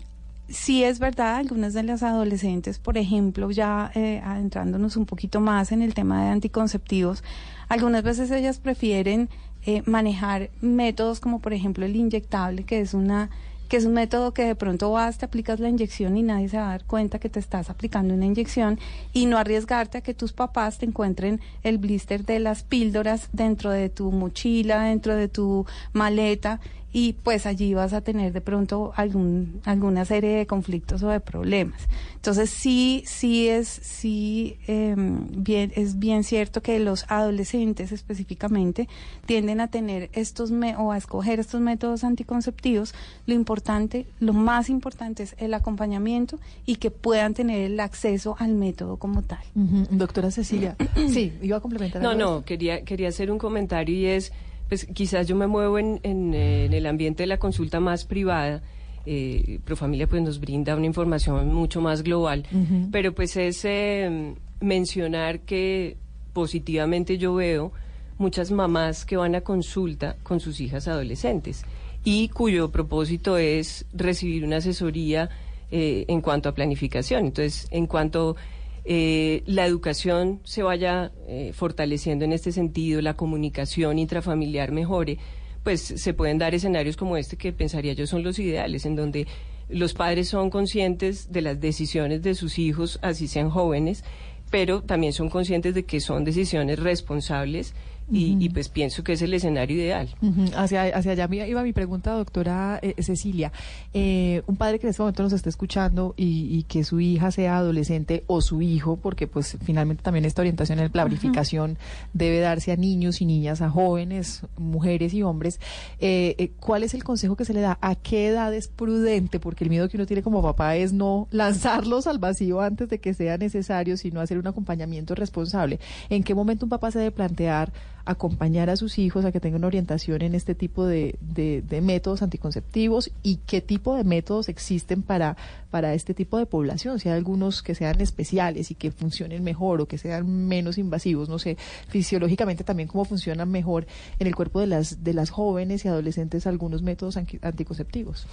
Speaker 42: sí es verdad, algunas de las adolescentes, por ejemplo, ya eh, adentrándonos un poquito más en el tema de anticonceptivos, algunas veces ellas prefieren eh, manejar métodos como por ejemplo el inyectable, que es una que es un método que de pronto vas, te aplicas la inyección y nadie se va a dar cuenta que te estás aplicando una inyección y no arriesgarte a que tus papás te encuentren el blister de las píldoras dentro de tu mochila, dentro de tu maleta y pues allí vas a tener de pronto algún, alguna serie de conflictos o de problemas. Entonces sí, sí es, sí, em, bien, es bien cierto que los adolescentes específicamente tienden a tener estos o a escoger estos métodos anticonceptivos. Lo importante, lo más importante es el acompañamiento y que puedan tener el acceso al método como tal.
Speaker 40: Doctora Cecilia, sí, iba a complementar.
Speaker 41: No, no, quería, quería hacer un comentario y es pues quizás yo me muevo en, en, el ambiente de la consulta más privada. Eh, Profamilia pues nos brinda una información mucho más global, pero pues es eh, mencionar que positivamente yo veo muchas mamás que van a consulta con sus hijas adolescentes y cuyo propósito es recibir una asesoría eh, en cuanto a planificación. Entonces, en cuanto eh, la educación se vaya eh, fortaleciendo en este sentido, la comunicación intrafamiliar mejore, pues se pueden dar escenarios como este que pensaría yo son los ideales, en donde los padres son conscientes de las decisiones de sus hijos, así sean jóvenes, pero también son conscientes de que son decisiones responsables y, pues pienso que es el escenario ideal.
Speaker 40: hacia, hacia allá iba mi pregunta, doctora eh, Cecilia. Eh, un padre que en este momento nos está escuchando y, que su hija sea adolescente o su hijo, porque pues finalmente también esta orientación en la planificación debe darse a niños y niñas, a jóvenes, mujeres y hombres. Eh, ¿Cuál es el consejo que se le da? ¿A qué edad es prudente? Porque el miedo que uno tiene como papá es no lanzarlos al vacío antes de que sea necesario, sino hacer un acompañamiento responsable. ¿En qué momento un papá se debe plantear acompañar a sus hijos a que tengan orientación en este tipo de, de, métodos anticonceptivos y qué tipo de métodos existen para, para este tipo de población, si hay algunos que sean especiales y que funcionen mejor o que sean menos invasivos, no sé, fisiológicamente también cómo funcionan mejor en el cuerpo de las, de las jóvenes y adolescentes algunos métodos anticonceptivos.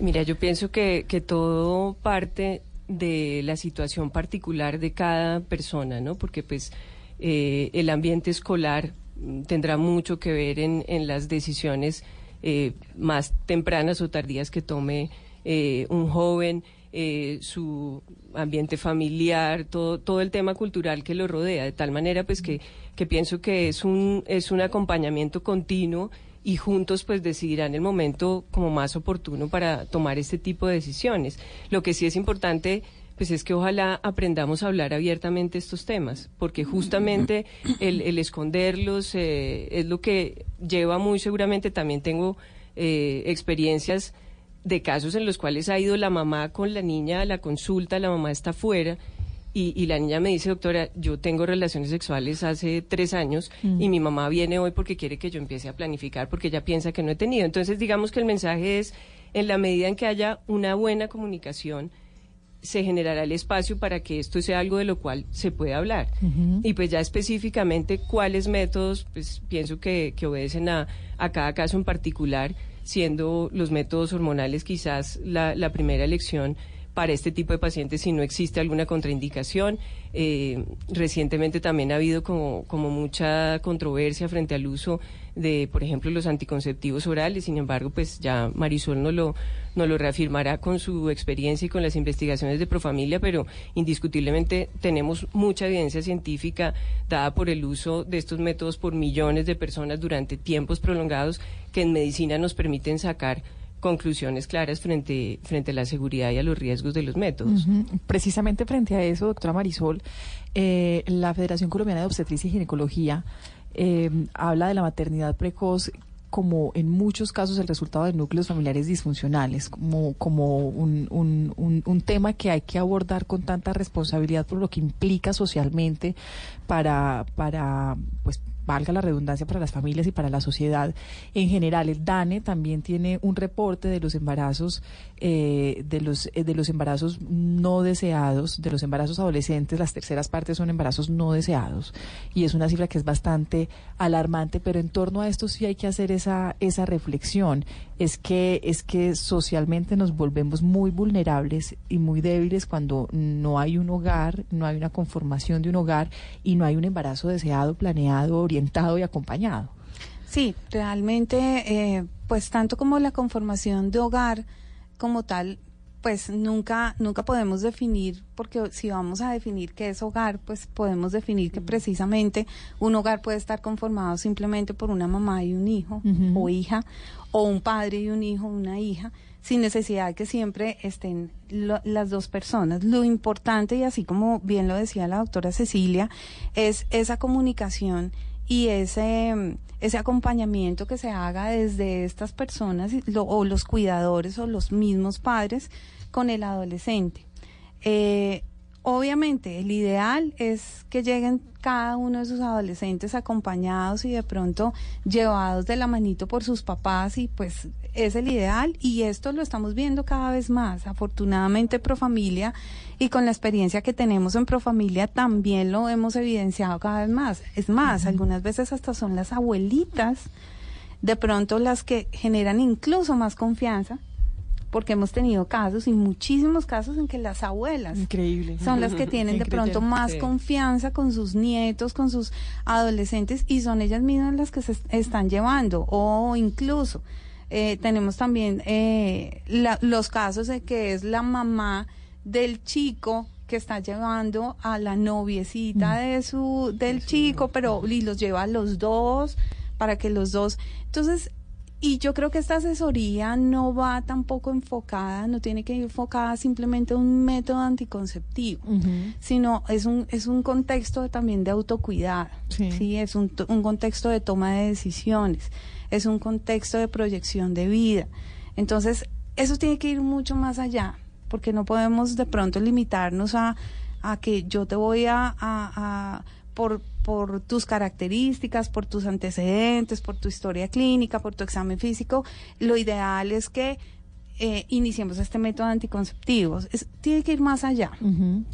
Speaker 41: Mira, yo pienso que, que todo parte de la situación particular de cada persona, ¿no? Porque pues eh, el ambiente escolar tendrá mucho que ver en, en las decisiones eh, más tempranas o tardías que tome eh, un joven, su ambiente familiar, todo, todo el tema cultural que lo rodea, de tal manera pues que, que pienso que es un, es un acompañamiento continuo y juntos pues decidirán el momento como más oportuno para tomar este tipo de decisiones. Lo que sí es importante pues es que ojalá aprendamos a hablar abiertamente estos temas, porque justamente el, esconderlos eh, es lo que lleva muy seguramente, también tengo eh, experiencias de casos en los cuales ha ido la mamá con la niña a la consulta, la mamá está fuera. Y, la niña me dice, doctora, yo tengo relaciones sexuales hace tres años y mi mamá viene hoy porque quiere que yo empiece a planificar porque ella piensa que no he tenido. Entonces, digamos que el mensaje es, en la medida en que haya una buena comunicación, se generará el espacio para que esto sea algo de lo cual se pueda hablar. Y pues ya específicamente cuáles métodos, pues pienso que, que obedecen a, a, cada caso en particular, siendo los métodos hormonales quizás la, la primera elección para este tipo de pacientes si no existe alguna contraindicación. Eh, recientemente también ha habido como, como mucha controversia frente al uso de, por ejemplo, los anticonceptivos orales. Sin embargo, pues ya Marisol no lo, no lo reafirmará con su experiencia y con las investigaciones de Profamilia, pero indiscutiblemente tenemos mucha evidencia científica dada por el uso de estos métodos por millones de personas durante tiempos prolongados que en medicina nos permiten sacar conclusiones claras frente, frente a la seguridad y a los riesgos de los métodos.
Speaker 40: Precisamente frente a eso, doctora Marisol, eh, la Federación Colombiana de Obstetricia y Ginecología eh, habla de la maternidad precoz como en muchos casos el resultado de núcleos familiares disfuncionales, como, como un, un, un, tema que hay que abordar con tanta responsabilidad por lo que implica socialmente para, para pues, valga la redundancia para las familias y para la sociedad en general. El DANE también tiene un reporte de los embarazos, eh, de los eh, de los embarazos no deseados, de los embarazos adolescentes. Las terceras partes son embarazos no deseados y es una cifra que es bastante alarmante. Pero en torno a esto sí hay que hacer esa esa reflexión. Es que es que socialmente nos volvemos muy vulnerables y muy débiles cuando no hay un hogar, no hay una conformación de un hogar y no hay un embarazo deseado, planeado, orientado y acompañado.
Speaker 42: Sí, realmente, eh, pues tanto como la conformación de hogar, como tal pues nunca, nunca podemos definir, porque si vamos a definir qué es hogar, pues podemos definir que precisamente un hogar puede estar conformado simplemente por una mamá y un hijo o hija, o un padre y un hijo, una hija, sin necesidad de que siempre estén las dos personas. Lo importante, y así como bien lo decía la doctora Cecilia, es esa comunicación y ese, ese acompañamiento que se haga desde estas personas o los cuidadores o los mismos padres con el adolescente. Eh, obviamente, el ideal es que lleguen cada uno de sus adolescentes acompañados y de pronto llevados de la manito por sus papás y pues es el ideal y esto lo estamos viendo cada vez más. Afortunadamente Profamilia y con la experiencia que tenemos en Profamilia también lo hemos evidenciado cada vez más. Es más, algunas veces hasta son las abuelitas de pronto las que generan incluso más confianza porque hemos tenido casos y muchísimos casos en que las abuelas
Speaker 40: Increíble.
Speaker 42: son las que tienen de pronto más confianza con sus nietos, con sus adolescentes y son ellas mismas las que se están llevando o incluso eh, tenemos también eh, los casos de que es la mamá del chico que está llevando a la noviecita mm. de su del chico, pero y los lleva a los dos para que los dos. Entonces, y yo creo que esta asesoría no va tampoco enfocada, no tiene que ir enfocada simplemente a un método anticonceptivo, sino es un, es un contexto también de autocuidado, sí. es un, un contexto de toma de decisiones, es un contexto de proyección de vida. Entonces, eso tiene que ir mucho más allá, porque no podemos de pronto limitarnos a, a que yo te voy a, a por por tus características, por tus antecedentes, por tu historia clínica, por tu examen físico, lo ideal es que eh, iniciemos este método anticonceptivo. tiene que ir más allá.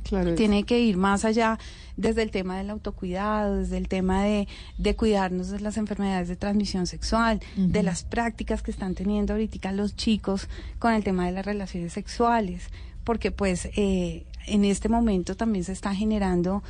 Speaker 42: claro tiene que ir más allá desde el tema del autocuidado, desde el tema de, de cuidarnos de las enfermedades de transmisión sexual, de las prácticas que están teniendo ahorita los chicos con el tema de las relaciones sexuales, porque pues eh, en este momento también se está generando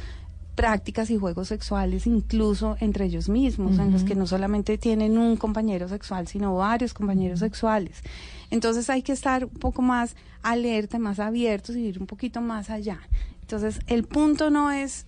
Speaker 42: prácticas y juegos sexuales incluso entre ellos mismos, en los que no solamente tienen un compañero sexual, sino varios compañeros sexuales. Entonces hay que estar un poco más alerta, más abiertos y ir un poquito más allá. Entonces el punto no es,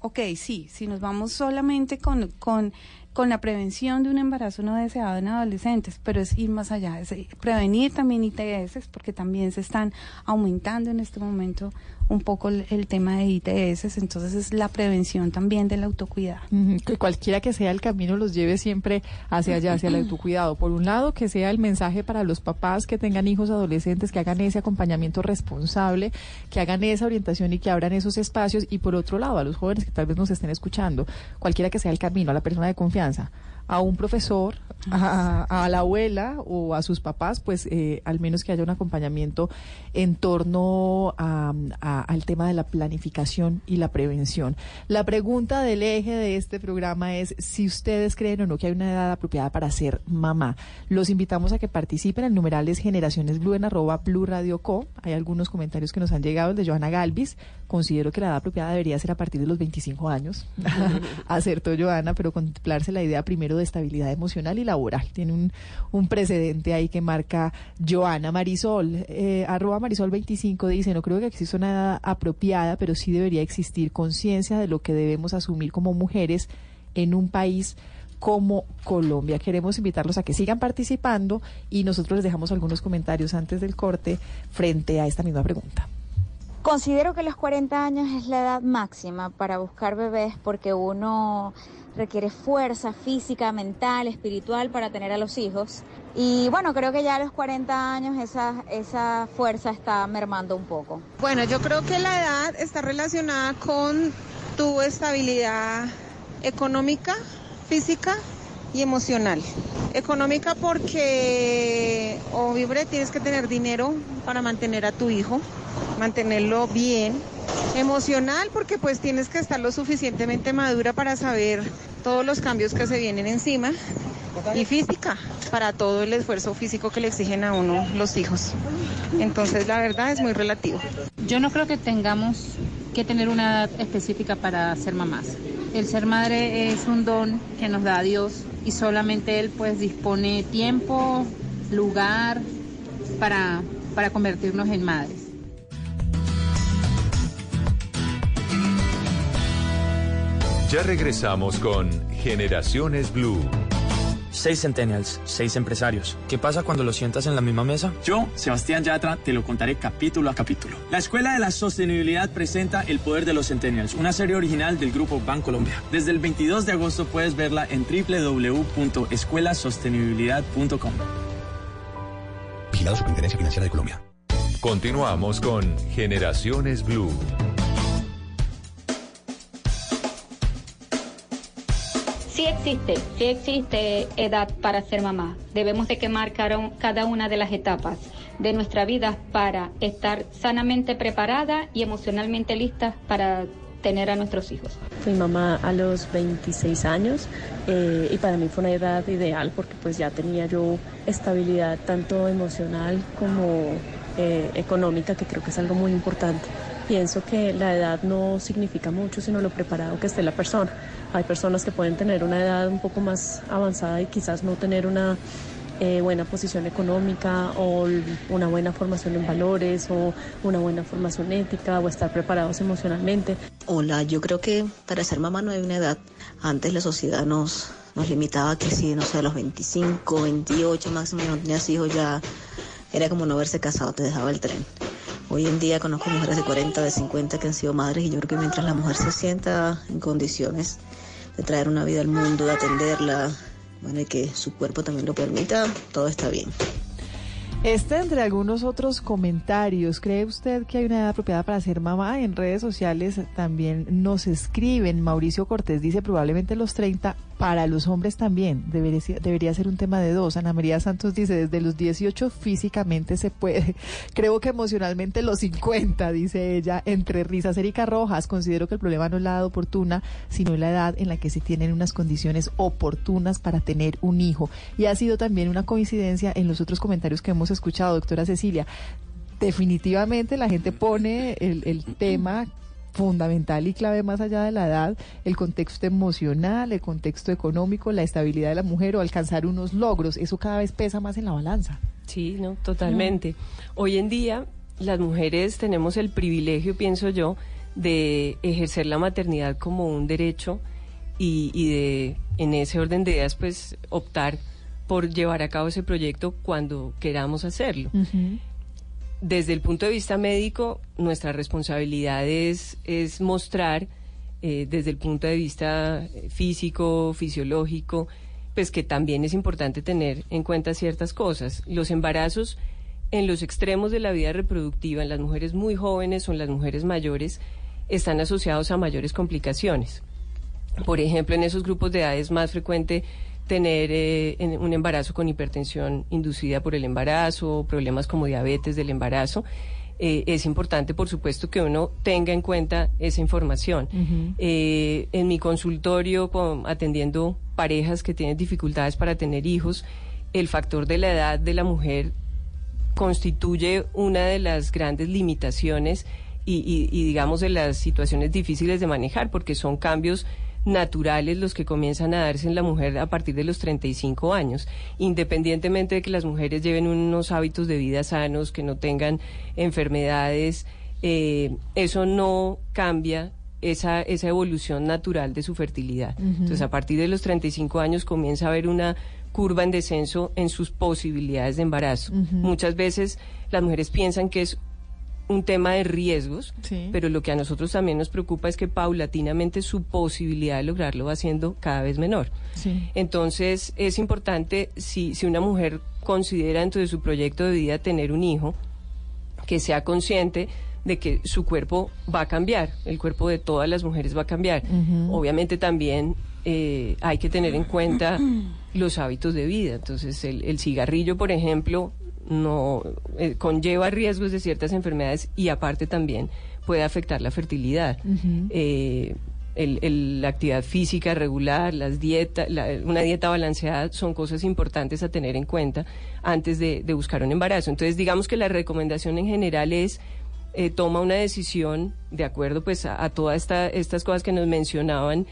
Speaker 42: ok, sí, si nos vamos solamente con, con con la prevención de un embarazo no deseado en adolescentes, pero es ir más allá, es prevenir también ITS, porque también se están aumentando en este momento un poco el, tema de ITS, entonces es la prevención también del autocuidado.
Speaker 40: que cualquiera que sea el camino los lleve siempre hacia allá, hacia el autocuidado. Por un lado, que sea el mensaje para los papás que tengan hijos adolescentes, que hagan ese acompañamiento responsable, que hagan esa orientación y que abran esos espacios. Y por otro lado, a los jóvenes que tal vez nos estén escuchando, cualquiera que sea el camino, a la persona de confianza, a un profesor, a, la abuela o a sus papás, pues eh, al menos que haya un acompañamiento en torno al tema de la planificación y la prevención. La pregunta del eje de este programa es si ustedes creen o no que hay una edad apropiada para ser mamá. Los invitamos a que participen en numerales Generaciones Blue en arroba Blue Radio Co. Hay algunos comentarios que nos han llegado, el de Johanna Galvis. Considero que la edad apropiada debería ser a partir de los 25 años. Acertó Johanna, pero contemplarse la idea primero de estabilidad emocional y laboral. Tiene un, un precedente ahí que marca Joana Marisol. Eh, arroba Marisol 25 dice, no creo que exista una edad apropiada, pero sí debería existir conciencia de lo que debemos asumir como mujeres en un país como Colombia. Queremos invitarlos a que sigan participando y nosotros les dejamos algunos comentarios antes del corte frente a esta misma pregunta.
Speaker 43: Considero que los 40 años es la edad máxima para buscar bebés porque uno requiere fuerza física, mental, espiritual para tener a los hijos. Y bueno, creo que ya a los 40 años esa, esa fuerza está mermando un poco.
Speaker 44: Bueno, yo creo que la edad está relacionada con tu estabilidad económica, física y emocional. Económica porque, obviamente, tienes que tener dinero para mantener a tu hijo, mantenerlo bien. Emocional porque pues tienes que estar lo suficientemente madura para saber todos los cambios que se vienen encima y física para todo el esfuerzo físico que le exigen a uno los hijos. Entonces la verdad es muy relativo.
Speaker 45: Yo no creo que tengamos que tener una edad específica para ser mamás. El ser madre es un don que nos da Dios y solamente Él pues dispone tiempo, lugar para para convertirnos en madres.
Speaker 39: Ya regresamos con Generaciones Blue.
Speaker 36: Seis centennials, seis empresarios. ¿Qué pasa cuando los sientas en la misma mesa?
Speaker 37: Yo, Sebastián Yatra, te lo contaré capítulo a capítulo. La Escuela de la Sostenibilidad presenta El Poder de los Centennials, una serie original del Grupo Bancolombia. Desde el 22 de agosto puedes verla en www.escuelasostenibilidad.com.
Speaker 38: Vigilado Superintendencia Financiera de Colombia.
Speaker 39: Continuamos con Generaciones Blue.
Speaker 46: Existe, sí existe edad para ser mamá. Debemos de quemar cada cada una de las etapas de nuestra vida para estar sanamente preparada y emocionalmente lista para tener a nuestros hijos.
Speaker 47: Fui mamá a los 26 años eh, y para mí fue una edad ideal porque pues ya tenía yo estabilidad tanto emocional como eh, económica que creo que es algo muy importante. Pienso que la edad no significa mucho sino lo preparado que esté la persona. Hay personas que pueden tener una edad un poco más avanzada y quizás no tener una eh, buena posición económica o una buena formación en valores o una buena formación ética o estar preparados emocionalmente.
Speaker 48: Hola, yo creo que para ser mamá no hay una edad. Antes la sociedad nos, nos limitaba que si, no sé, a los 25, 28 máximo no tenías hijos ya era como no haberse casado, te dejaba el tren. Hoy en día conozco mujeres de 40, de 50 que han sido madres y yo creo que mientras la mujer se sienta en condiciones de traer una vida al mundo, de atenderla, bueno, y que su cuerpo también lo permita, todo está bien.
Speaker 40: Este, entre algunos otros comentarios, ¿cree usted que hay una edad apropiada para ser mamá? En redes sociales también nos escriben. Mauricio Cortés dice probablemente los 30, para los hombres también. Debería, debería ser un tema de dos. Ana María Santos dice, desde los 18 físicamente se puede. Creo que emocionalmente los 50, dice ella, entre risas. Erika Rojas, considero que el problema no es la edad oportuna, sino la edad en la que se tienen unas condiciones oportunas para tener un hijo. Y ha sido también una coincidencia en los otros comentarios que hemos escuchado, doctora Cecilia. Definitivamente la gente pone el, el tema fundamental y clave más allá de la edad, el contexto emocional, el contexto económico, la estabilidad de la mujer o alcanzar unos logros. Eso cada vez pesa más en la balanza.
Speaker 41: Sí, no, totalmente. Hoy en día las mujeres tenemos el privilegio, pienso yo, de ejercer la maternidad como un derecho y, de, en ese orden de ideas, pues optar por llevar a cabo ese proyecto cuando queramos hacerlo desde el punto de vista médico, nuestra responsabilidad es, mostrar, eh, desde el punto de vista eh, físico, fisiológico, pues que también es importante tener en cuenta ciertas cosas. Los embarazos en los extremos de la vida reproductiva, en las mujeres muy jóvenes o en las mujeres mayores, están asociados a mayores complicaciones. Por ejemplo, en esos grupos de edad es más frecuente tener eh, un embarazo con hipertensión inducida por el embarazo, problemas como diabetes del embarazo. Eh, es importante, por supuesto, que uno tenga en cuenta esa información. Eh, en mi consultorio, atendiendo parejas que tienen dificultades para tener hijos, el factor de la edad de la mujer constituye una de las grandes limitaciones y digamos, de las situaciones difíciles de manejar, porque son cambios naturales los que comienzan a darse en la mujer a partir de los 35 años, independientemente de que las mujeres lleven unos hábitos de vida sanos, que no tengan enfermedades, eh, eso no cambia esa, esa evolución natural de su fertilidad. Entonces, a partir de los 35 años comienza a haber una curva en descenso en sus posibilidades de embarazo. Muchas veces las mujeres piensan que es un tema de riesgos, pero lo que a nosotros también nos preocupa es que paulatinamente su posibilidad de lograrlo va siendo cada vez menor. Entonces es importante, si, si una mujer considera dentro de su proyecto de vida tener un hijo, que sea consciente de que su cuerpo va a cambiar, el cuerpo de todas las mujeres va a cambiar. Obviamente también eh, hay que tener en cuenta los hábitos de vida. Entonces el, el cigarrillo, por ejemplo, no eh, conlleva riesgos de ciertas enfermedades y aparte también puede afectar la fertilidad. Eh, la actividad física regular, las dietas, una dieta balanceada son cosas importantes a tener en cuenta antes de, buscar un embarazo. Entonces, digamos que la recomendación en general es eh, toma una decisión de acuerdo pues a, todas estas cosas que nos mencionaban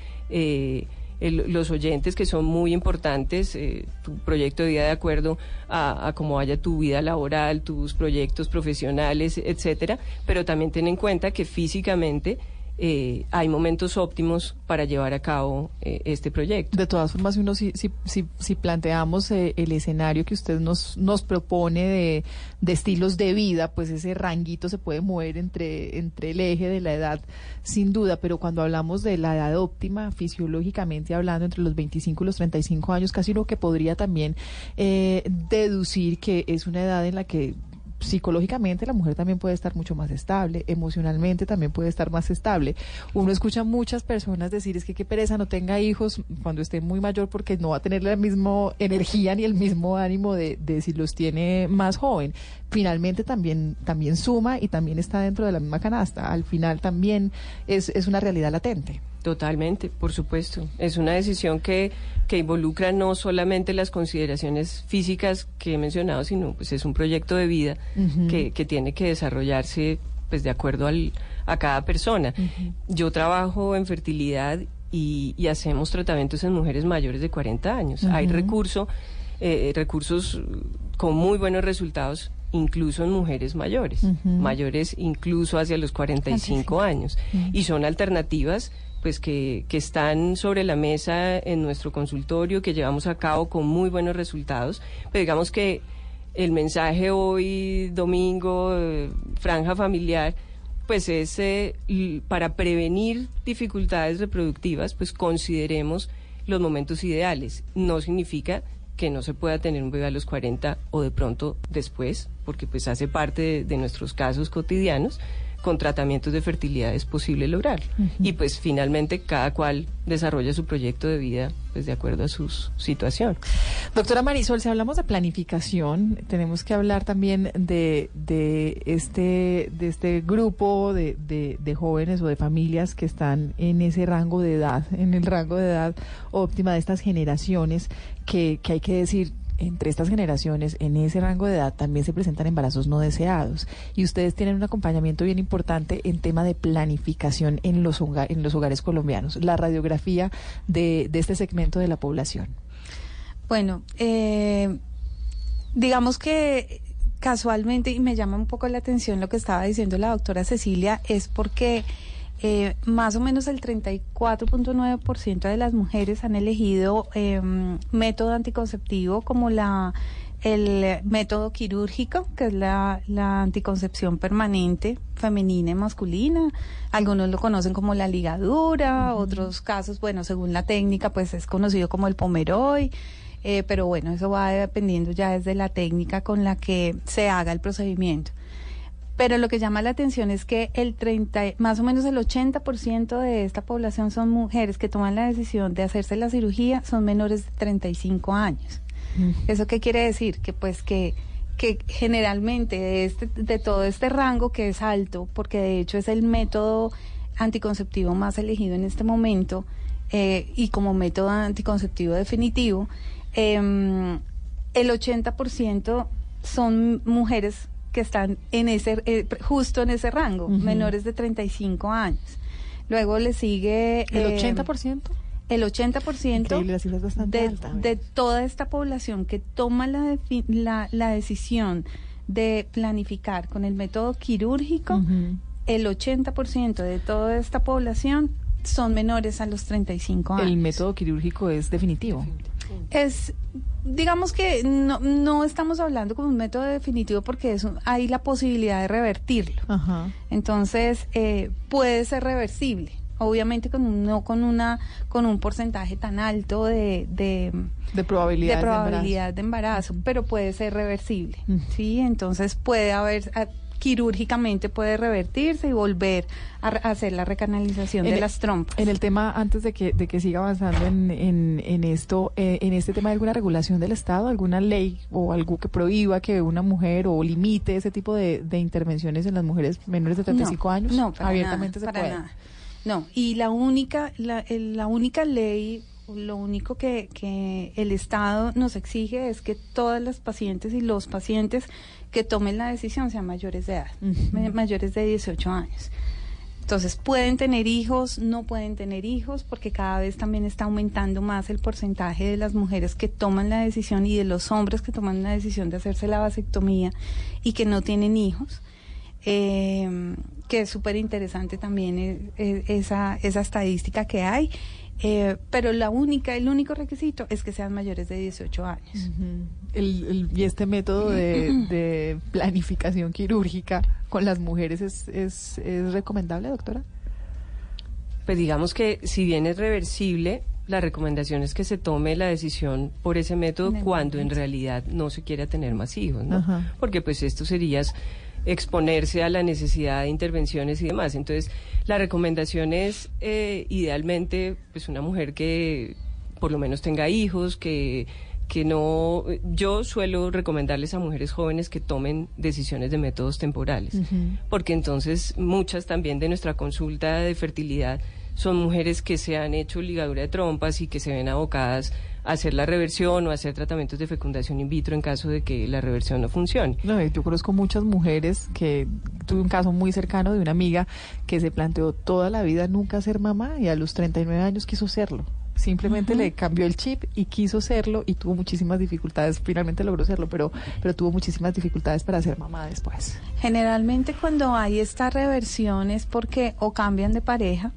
Speaker 41: los oyentes que son muy importantes, eh, tu proyecto de vida de acuerdo a, a cómo vaya tu vida laboral, tus proyectos profesionales, etcétera, pero también ten en cuenta que físicamente eh, hay momentos óptimos para llevar a cabo eh, este proyecto.
Speaker 40: De todas formas, uno si, si, si, planteamos eh, el escenario que usted nos, nos propone de, de, estilos de vida, pues ese ranguito se puede mover entre, entre el eje de la edad, sin duda, pero cuando hablamos de la edad óptima, fisiológicamente hablando, entre los 25 y los 35 años, casi uno que podría también deducir que es una edad en la que psicológicamente la mujer también puede estar mucho más estable, emocionalmente también puede estar más estable. Uno escucha muchas personas decir es que qué pereza no tenga hijos cuando esté muy mayor porque no va a tener la misma energía ni el mismo ánimo de, de si los tiene más joven. Finalmente también, también suma y también está dentro de la misma canasta. Al final también es, es una realidad latente.
Speaker 41: Totalmente, por supuesto. Es una decisión que, que involucra no solamente las consideraciones físicas que he mencionado, sino pues es un proyecto de vida que, que, tiene que desarrollarse pues de acuerdo al, a cada persona. Yo trabajo en fertilidad y, y, hacemos tratamientos en mujeres mayores de 40 años. Hay recurso, eh, recursos con muy buenos resultados incluso en mujeres mayores, mayores incluso hacia los 45 años. Y son alternativas pues que, están sobre la mesa en nuestro consultorio, que llevamos a cabo con muy buenos resultados. Pero digamos que el mensaje hoy, domingo, eh, franja familiar, pues es eh, para prevenir dificultades reproductivas, pues consideremos los momentos ideales. No significa que no se pueda tener un bebé a los 40 o de pronto después, porque pues hace parte de nuestros casos cotidianos, con tratamientos de fertilidad es posible lograr. Y pues finalmente cada cual desarrolla su proyecto de vida pues de acuerdo a su situación.
Speaker 40: Doctora Marisol, si hablamos de planificación, tenemos que hablar también de, de, este, de este grupo de, de, jóvenes o de familias que están en ese rango de edad, en el rango de edad óptima de estas generaciones, que, que hay que decir entre estas generaciones, en ese rango de edad, también se presentan embarazos no deseados. Y ustedes tienen un acompañamiento bien importante en tema de planificación en los, hogares colombianos, la radiografía de, de este segmento de la población.
Speaker 42: Bueno, eh, digamos que casualmente, y me llama un poco la atención lo que estaba diciendo la doctora Cecilia, es porque eh, más o menos el 34.9% de las mujeres han elegido eh, método anticonceptivo como la el método quirúrgico, que es la, la, anticoncepción permanente femenina y masculina. Algunos lo conocen como la ligadura, otros casos, bueno, según la técnica, pues es conocido como el pomeroy. Eh, pero bueno, eso va dependiendo ya desde la técnica con la que se haga el procedimiento. Pero lo que llama la atención es que el 30, más o menos el 80% de esta población son mujeres que toman la decisión de hacerse la cirugía, son menores de 35 años. Mm. ¿Eso qué quiere decir? Que pues que que generalmente de, este, de todo este rango que es alto, porque de hecho es el método anticonceptivo más elegido en este momento eh, y como método anticonceptivo definitivo, em, el 80% son mujeres que están en ese, eh, justo en ese rango, menores de 35 años. Luego le sigue...
Speaker 40: ¿El 80%?
Speaker 42: Eh, el 80% de, de, toda esta población que toma la, la, la, decisión de planificar con el método quirúrgico, el 80% de toda esta población son menores a los 35 años.
Speaker 40: El método quirúrgico es definitivo.
Speaker 42: Es digamos que no, no estamos hablando con un método definitivo porque eso, hay la posibilidad de revertirlo. Entonces, eh, puede ser reversible. Obviamente con no con una con un porcentaje tan alto de, de,
Speaker 40: probabilidad, de,
Speaker 42: probabilidad de, embarazo. pero puede ser reversible. Sí, entonces puede haber quirúrgicamente puede revertirse y volver a, hacer la recanalización de las trompas.
Speaker 40: En el tema, antes de que, de que siga avanzando en, en, esto, eh, en este tema, ¿hay alguna regulación del Estado, alguna ley o algo que prohíba que una mujer o limite ese tipo de, intervenciones en las mujeres menores de 35 años?
Speaker 42: No, abiertamente se puede. No, y la única, la, la única ley lo único que, que, el Estado nos exige es que todas las pacientes y los pacientes que tomen la decisión sean mayores de edad, mayores de 18 años. Entonces, pueden tener hijos, no pueden tener hijos, porque cada vez también está aumentando más el porcentaje de las mujeres que toman la decisión y de los hombres que toman la decisión de hacerse la vasectomía y que no tienen hijos. Eh, que es súper interesante también eh, eh, esa, esa estadística que hay. Eh, pero la única, el único requisito es que sean mayores de 18 años.
Speaker 40: el, el- y este método de, de planificación quirúrgica con las mujeres es, es, es recomendable, doctora.
Speaker 41: Pues digamos que si bien es reversible, la recomendación es que se tome la decisión por ese método cuando en realidad no se quiera tener más hijos, ¿no?
Speaker 40: Ajá.
Speaker 41: Porque pues esto sería exponerse a la necesidad de intervenciones y demás. Entonces, la recomendación es eh, idealmente pues una mujer que por lo menos tenga hijos, que que no yo suelo recomendarles a mujeres jóvenes que tomen decisiones de métodos temporales porque entonces muchas también de nuestra consulta de fertilidad son mujeres que se han hecho ligadura de trompas y que se ven abocadas hacer la reversión o hacer tratamientos de fecundación in vitro en caso de que la reversión no funcione.
Speaker 40: No, yo conozco muchas mujeres que tuve un caso muy cercano de una amiga que se planteó toda la vida nunca ser mamá y a los 39 años quiso serlo. Simplemente le cambió el chip y quiso serlo y tuvo muchísimas dificultades. Finalmente logró serlo, pero, pero tuvo muchísimas dificultades para ser mamá después.
Speaker 42: Generalmente cuando hay esta reversión es porque o cambian de pareja,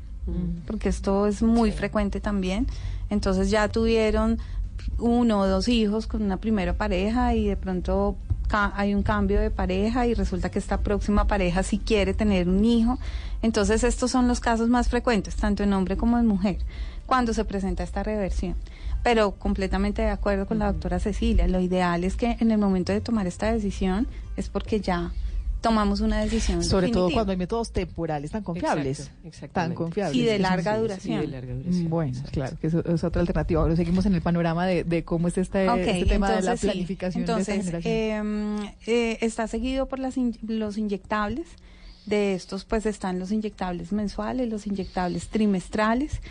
Speaker 42: porque esto es muy frecuente también, entonces ya tuvieron uno o dos hijos con una primera pareja y de pronto hay un cambio de pareja y resulta que esta próxima pareja sí quiere tener un hijo. Entonces estos son los casos más frecuentes, tanto en hombre como en mujer, cuando se presenta esta reversión. Pero completamente de acuerdo con la doctora Cecilia, lo ideal es que en el momento de tomar esta decisión es porque ya tomamos una decisión.
Speaker 40: Sobre todo cuando hay métodos temporales tan confiables.
Speaker 41: Exacto,
Speaker 40: Tan
Speaker 41: exactamente.
Speaker 40: confiables.
Speaker 42: Y de larga duración.
Speaker 41: Sí, de larga duración.
Speaker 40: Bueno, claro, que eso es otra alternativa. Ahora seguimos en el panorama de, de cómo es este, este tema de la
Speaker 42: sí.
Speaker 40: planificación de
Speaker 42: Entonces,
Speaker 40: esta generación.
Speaker 42: eh, eh, está seguido por las in- los inyectables. De estos, pues están los inyectables mensuales, los inyectables trimestrales.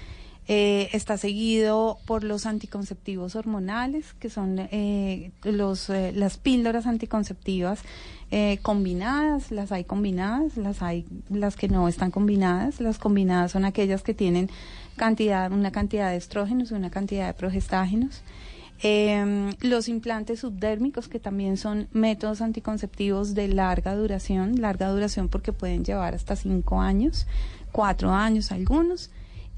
Speaker 42: Eh, está seguido por los anticonceptivos hormonales, que son eh, los, eh, las píldoras anticonceptivas eh, combinadas. Las hay combinadas, las hay las que no están combinadas. Las combinadas son aquellas que tienen cantidad, una cantidad de estrógenos y una cantidad de progestágenos. Eh, los implantes subdérmicos, que también son métodos anticonceptivos de larga duración, larga duración porque pueden llevar hasta cinco años, cuatro años algunos.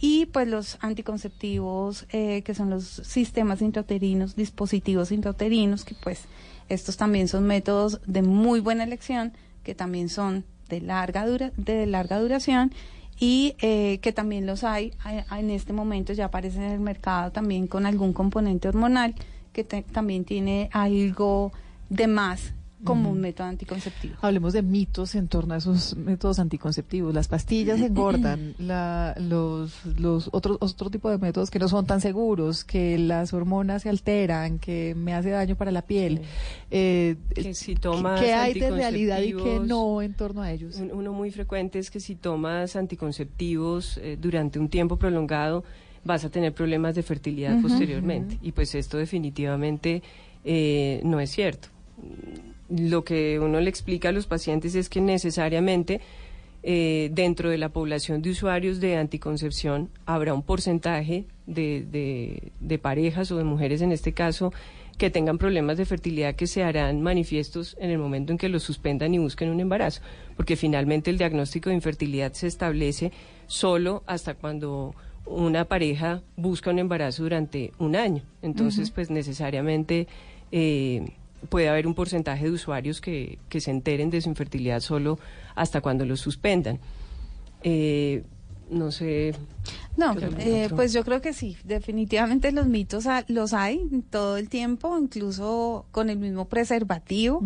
Speaker 42: Y pues los anticonceptivos, eh, que son los sistemas intrauterinos, dispositivos intrauterinos, que pues estos también son métodos de muy buena elección, que también son de larga, dura, de larga duración y eh, que también los hay en este momento ya aparecen en el mercado también con algún componente hormonal que te- también tiene algo de más como un método anticonceptivo.
Speaker 40: Hablemos de mitos en torno a esos métodos anticonceptivos. Las pastillas engordan, la, los, los otros otro tipo de métodos que no son tan seguros, que las hormonas se alteran, que me hace daño para la piel. Eh,
Speaker 41: Que si tomas
Speaker 40: ¿Qué hay de realidad y qué no en torno a ellos?
Speaker 41: un- Uno muy frecuente es que si tomas anticonceptivos eh, durante un tiempo prolongado vas a tener problemas de fertilidad posteriormente. Y pues esto definitivamente eh, no es cierto. Lo que uno le explica a los pacientes es que necesariamente eh, dentro de la población de usuarios de anticoncepción habrá un porcentaje de, de- de parejas o de mujeres en este caso que tengan problemas de fertilidad que se harán manifiestos en el momento en que los suspendan y busquen un embarazo, porque finalmente el diagnóstico de infertilidad se establece solo hasta cuando una pareja busca un embarazo durante un año. Entonces, pues necesariamente eh, puede haber un porcentaje de usuarios que, que se enteren de su infertilidad solo hasta cuando los suspendan. Eh, no sé.
Speaker 42: No,
Speaker 41: ¿qué
Speaker 42: eh, pues yo creo que sí, definitivamente los mitos los hay todo el tiempo, incluso con el mismo preservativo.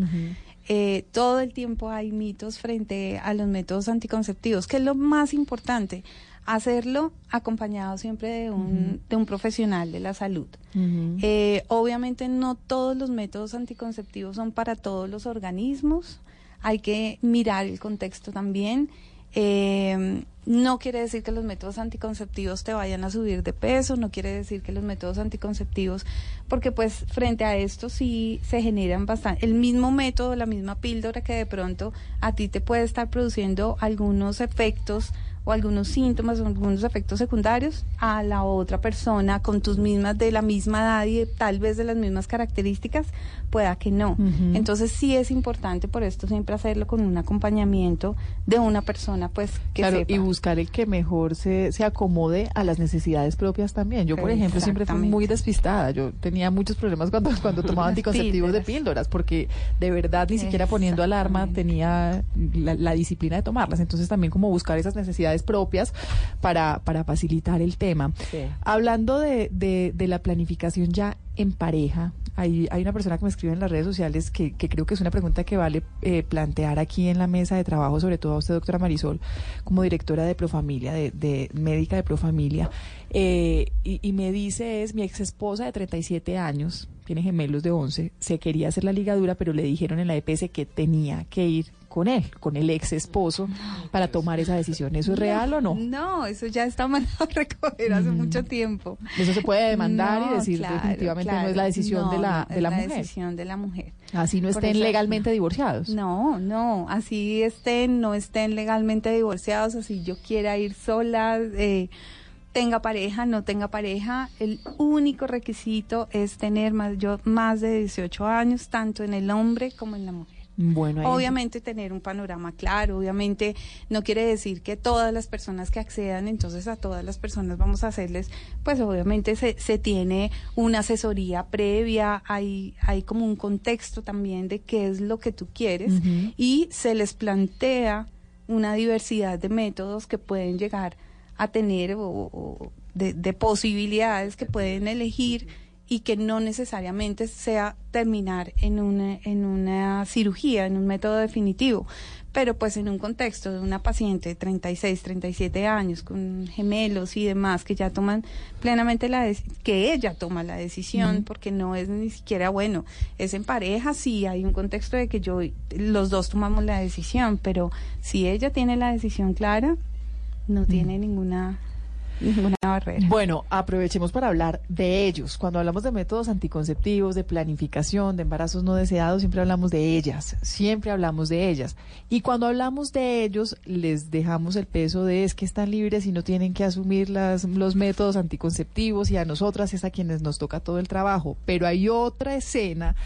Speaker 42: Eh, todo el tiempo hay mitos frente a los métodos anticonceptivos, que es lo más importante, hacerlo acompañado siempre de un, de un profesional de la salud. Eh, obviamente no todos los métodos anticonceptivos son para todos los organismos, hay que mirar el contexto también. Eh, no quiere decir que los métodos anticonceptivos te vayan a subir de peso, no quiere decir que los métodos anticonceptivos, porque pues frente a esto sí se generan bastante, el mismo método, la misma píldora que de pronto a ti te puede estar produciendo algunos efectos o algunos síntomas o algunos efectos secundarios a la otra persona con tus mismas, de la misma edad y tal vez de las mismas características, pueda que no. Entonces sí es importante por esto siempre hacerlo con un acompañamiento de una persona pues que
Speaker 40: claro,
Speaker 42: sepa.
Speaker 40: y buscar el que mejor se, se acomode a las necesidades propias también. Yo, por ejemplo, siempre fui muy despistada. Yo tenía muchos problemas cuando, cuando tomaba anticonceptivos de píldoras, porque de verdad ni siquiera poniendo alarma tenía la, la disciplina de tomarlas. Entonces también como buscar esas necesidades propias para, para facilitar el tema. Hablando de, de, de la planificación ya en pareja, hay, hay una persona que me escribe en las redes sociales que, que creo que es una pregunta que vale eh, plantear aquí en la mesa de trabajo, sobre todo a usted, doctora Marisol, como directora de Profamilia, de, de médica de Profamilia. Eh, y, y me dice es mi ex esposa de 37 años, tiene gemelos de 11, se quería hacer la ligadura, pero le dijeron en la EPS que tenía que ir con él, con el ex esposo, para tomar esa decisión. ¿Eso es real o no?
Speaker 42: No, eso ya está mandado a recoger hace mucho tiempo.
Speaker 40: Eso se puede demandar y decir
Speaker 42: claro,
Speaker 40: definitivamente no es la decisión de la, de la mujer.
Speaker 42: la decisión de la mujer.
Speaker 40: Así no estén
Speaker 42: eso-
Speaker 40: legalmente divorciados.
Speaker 42: No, no, así estén, no estén legalmente divorciados, así yo quiera ir sola, eh, tenga pareja, no tenga pareja, el único requisito es tener más, yo, más de 18 años, tanto en el hombre como en la mujer.
Speaker 40: Bueno,
Speaker 42: Obviamente tener un panorama claro, obviamente no quiere decir que todas las personas que accedan, entonces a todas las personas vamos a hacerles, pues obviamente se, se tiene una asesoría previa, hay, hay como un contexto también de qué es lo que tú quieres y se les plantea una diversidad de métodos que pueden llegar a tener o, o de, de posibilidades que pueden elegir y que no necesariamente sea terminar en una, en una cirugía, en un método definitivo, pero pues en un contexto de una paciente de 36, 37 años con gemelos y demás que ya toman plenamente la que ella toma la decisión porque no es ni siquiera bueno, es en pareja, sí hay un contexto de que yo los dos tomamos la decisión, pero si ella tiene la decisión clara, no tiene ninguna barrera.
Speaker 40: Bueno, aprovechemos para hablar de ellos. Cuando hablamos de métodos anticonceptivos, de planificación, de embarazos no deseados, siempre hablamos de ellas, siempre hablamos de ellas. Y cuando hablamos de ellos, les dejamos el peso de es que están libres y no tienen que asumir las, los métodos anticonceptivos y a nosotras es a quienes nos toca todo el trabajo. Pero hay otra escena